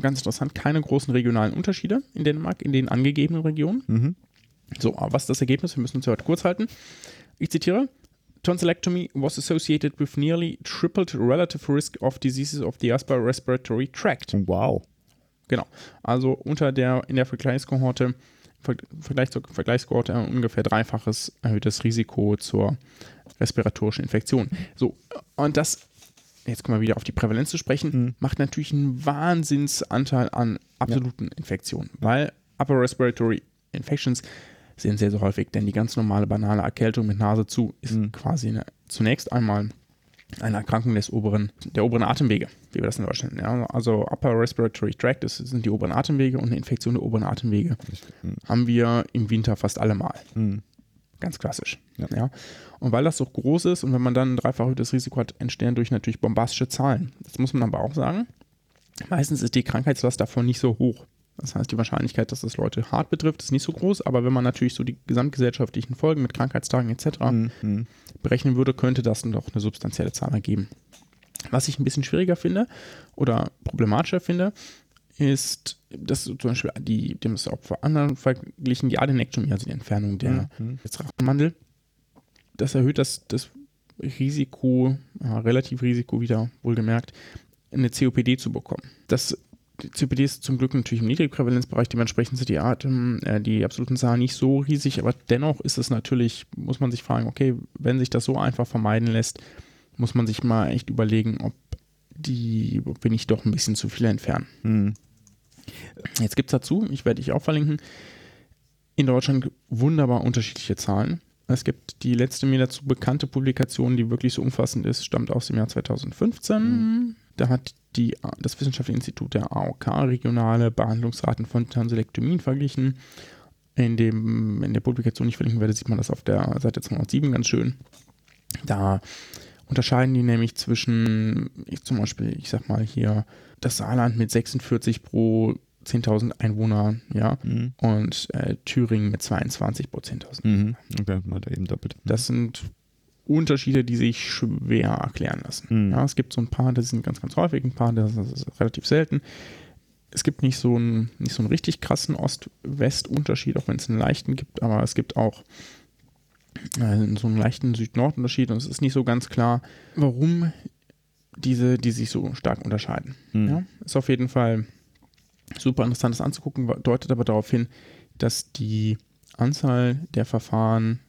ganz interessant keine großen regionalen Unterschiede in Dänemark in den angegebenen Regionen. Mhm. So, aber was ist das Ergebnis? Wir müssen uns heute kurz halten. Ich zitiere. Tonsillectomy was associated with nearly tripled relative risk of diseases of the upper respiratory tract. Wow. Genau. Also unter der, in der Vergleichskohorte, Ver- Vergleich zur Vergleichskohorte ein ungefähr dreifaches erhöhtes Risiko zur respiratorischen Infektion. So, und das, jetzt kommen wir wieder auf die Prävalenz zu sprechen, macht natürlich einen Wahnsinnsanteil an absoluten Infektionen, weil Upper Respiratory Infections sind sehr, sehr häufig, denn die ganz normale banale Erkältung mit Nase zu ist quasi eine, zunächst einmal eine Erkrankung des oberen, der oberen Atemwege, wie wir das in Deutschland nennen. Ja, also Upper Respiratory Tract, das sind die oberen Atemwege und eine Infektion der oberen Atemwege haben wir im Winter fast alle mal. Mhm. Ganz klassisch. Ja. Und weil das so groß ist und wenn man dann ein dreifach erhöhtes Risiko hat, entstehen durch natürlich bombastische Zahlen. Das muss man aber auch sagen. Meistens ist die Krankheitslast davon nicht so hoch. Das heißt, die Wahrscheinlichkeit, dass das Leute hart betrifft, ist nicht so groß. Aber wenn man natürlich so die gesamtgesellschaftlichen Folgen mit Krankheitstagen etc. Mhm. berechnen würde, könnte das dann doch eine substanzielle Zahl ergeben. Was ich ein bisschen schwieriger finde oder problematischer finde, ist, dass zum Beispiel die, dem ist auch vor anderen verglichen, die Adenektomie, also die Entfernung der Mhm. des Rachenmandel, das erhöht das, das Risiko, ja, relativ Risiko wieder, wohlgemerkt, eine COPD zu bekommen. Das die COPD ist zum Glück natürlich im Niedrigprävalenzbereich, dementsprechend sind die Atem, äh, die absoluten Zahlen nicht so riesig, aber dennoch ist es natürlich, muss man sich fragen, okay, wenn sich das so einfach vermeiden lässt, muss man sich mal echt überlegen, ob die, ob wir nicht doch ein bisschen zu viel entfernen. Mhm. Jetzt gibt es dazu, ich werde dich auch verlinken, in Deutschland wunderbar unterschiedliche Zahlen. Es gibt die letzte mir dazu bekannte Publikation, die wirklich so umfassend ist, stammt aus dem Jahr 2015. Da hat die, das Wissenschaftliche Institut der AOK regionale Behandlungsraten von Tonsilektomien verglichen. In, dem, in der Publikation, die ich verlinken werde, sieht man das auf der Seite 207 ganz schön. Da unterscheiden die nämlich zwischen, ich zum Beispiel, ich sag mal hier, das Saarland mit 46 pro 10.000 Einwohner, ja, Mhm. und äh, Thüringen mit 22 pro 10.000. Mhm. Okay, hat er eben doppelt. Das sind Unterschiede, die sich schwer erklären lassen. Mhm. Ja, es gibt so ein paar, das sind ganz, ganz häufig, ein paar, das ist relativ selten. Es gibt nicht so einen, nicht so einen richtig krassen Ost-West-Unterschied, auch wenn es einen leichten gibt, aber es gibt auch äh, so einen leichten Süd-Nord-Unterschied und es ist nicht so ganz klar, warum diese, die sich so stark unterscheiden. Mhm. Ja, ist auf jeden Fall super interessant, das anzugucken, deutet aber darauf hin, dass die Anzahl der Verfahren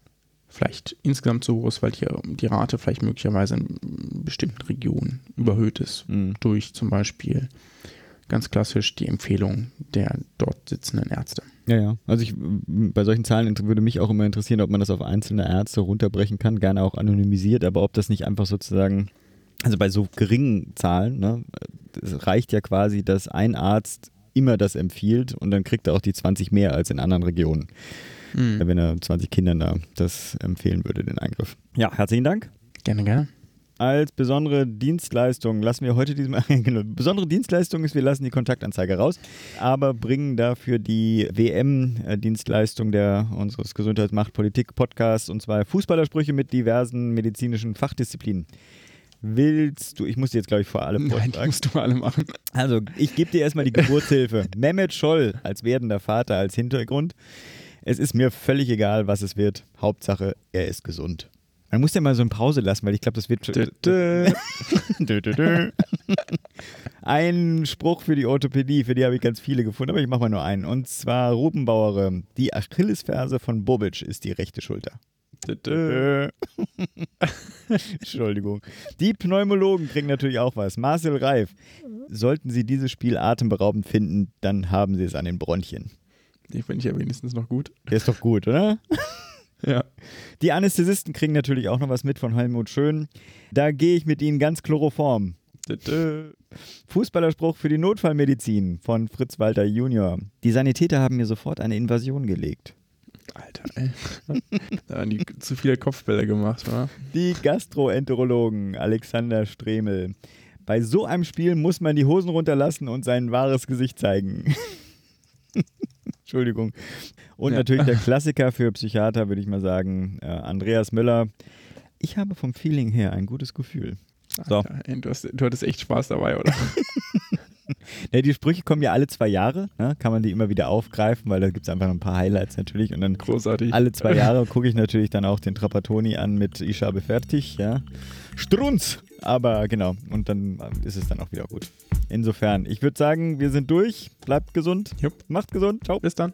vielleicht insgesamt so hoch ist, weil die, die Rate vielleicht möglicherweise in bestimmten Regionen überhöht ist. Mhm. Durch zum Beispiel ganz klassisch die Empfehlung der dort sitzenden Ärzte. Ja, ja. Also ich, bei solchen Zahlen würde mich auch immer interessieren, ob man das auf einzelne Ärzte runterbrechen kann, gerne auch anonymisiert, aber ob das nicht einfach sozusagen, also bei so geringen Zahlen, ne, es reicht ja quasi, dass ein Arzt immer das empfiehlt und dann kriegt er auch die 20 mehr als in anderen Regionen, Mhm. wenn er 20 Kindern da das empfehlen würde, den Eingriff. Ja, herzlichen Dank. Gerne, gerne. Als besondere Dienstleistung lassen wir heute diesem genau, besondere Dienstleistung ist, wir lassen die Kontaktanzeige raus, aber bringen dafür die WM-Dienstleistung der unseres Gesundheitsmacht Politik Podcasts und zwar Fußballersprüche mit diversen medizinischen Fachdisziplinen. Willst du, ich muss dir jetzt glaube ich vor allem Nein, die musst du alle machen. Also, ich gebe dir erstmal die Geburtshilfe. Mehmet Scholl als werdender Vater als Hintergrund. Es ist mir völlig egal, was es wird. Hauptsache, er ist gesund. Man muss ja mal so eine Pause lassen, weil ich glaube, das wird. Ein Spruch für die Orthopädie, für die habe ich ganz viele gefunden, aber ich mache mal nur einen. Und zwar Ruben Bauere. Die Achillesferse von Bobic ist die rechte Schulter. Entschuldigung. Die Pneumologen kriegen natürlich auch was. Marcel Reif. Sollten Sie dieses Spiel atemberaubend finden, dann haben Sie es an den Bronchien. Die finde ich ja wenigstens noch gut. Der ist doch gut, oder? Ja. Die Anästhesisten kriegen natürlich auch noch was mit von Helmut Schön. Da gehe ich mit Ihnen ganz chloroform. Fußballerspruch für die Notfallmedizin von Fritz Walter Junior. Die Sanitäter haben mir sofort eine Invasion gelegt. Alter, ey. da haben die zu viele Kopfbälle gemacht, wa? Die Gastroenterologen Alexander Stremel. Bei so einem Spiel muss man die Hosen runterlassen und sein wahres Gesicht zeigen. Entschuldigung. Und Ja. natürlich der Klassiker für Psychiater, würde ich mal sagen, äh, Andreas Müller. Ich habe vom Feeling her ein gutes Gefühl. So. Alter, ey, du, hast, du hattest echt Spaß dabei, oder? Ja, die Sprüche kommen ja alle zwei Jahre, ne? kann man die immer wieder aufgreifen, weil da gibt es einfach noch ein paar Highlights natürlich. Und dann Großartig. alle zwei Jahre gucke ich natürlich dann auch den Trapattoni an mit Ich habe fertig, ja. Strunz! Aber genau, und dann ist es dann auch wieder gut. Insofern, ich würde sagen, wir sind durch. Bleibt gesund. Jupp. Macht gesund. Ciao. Bis dann.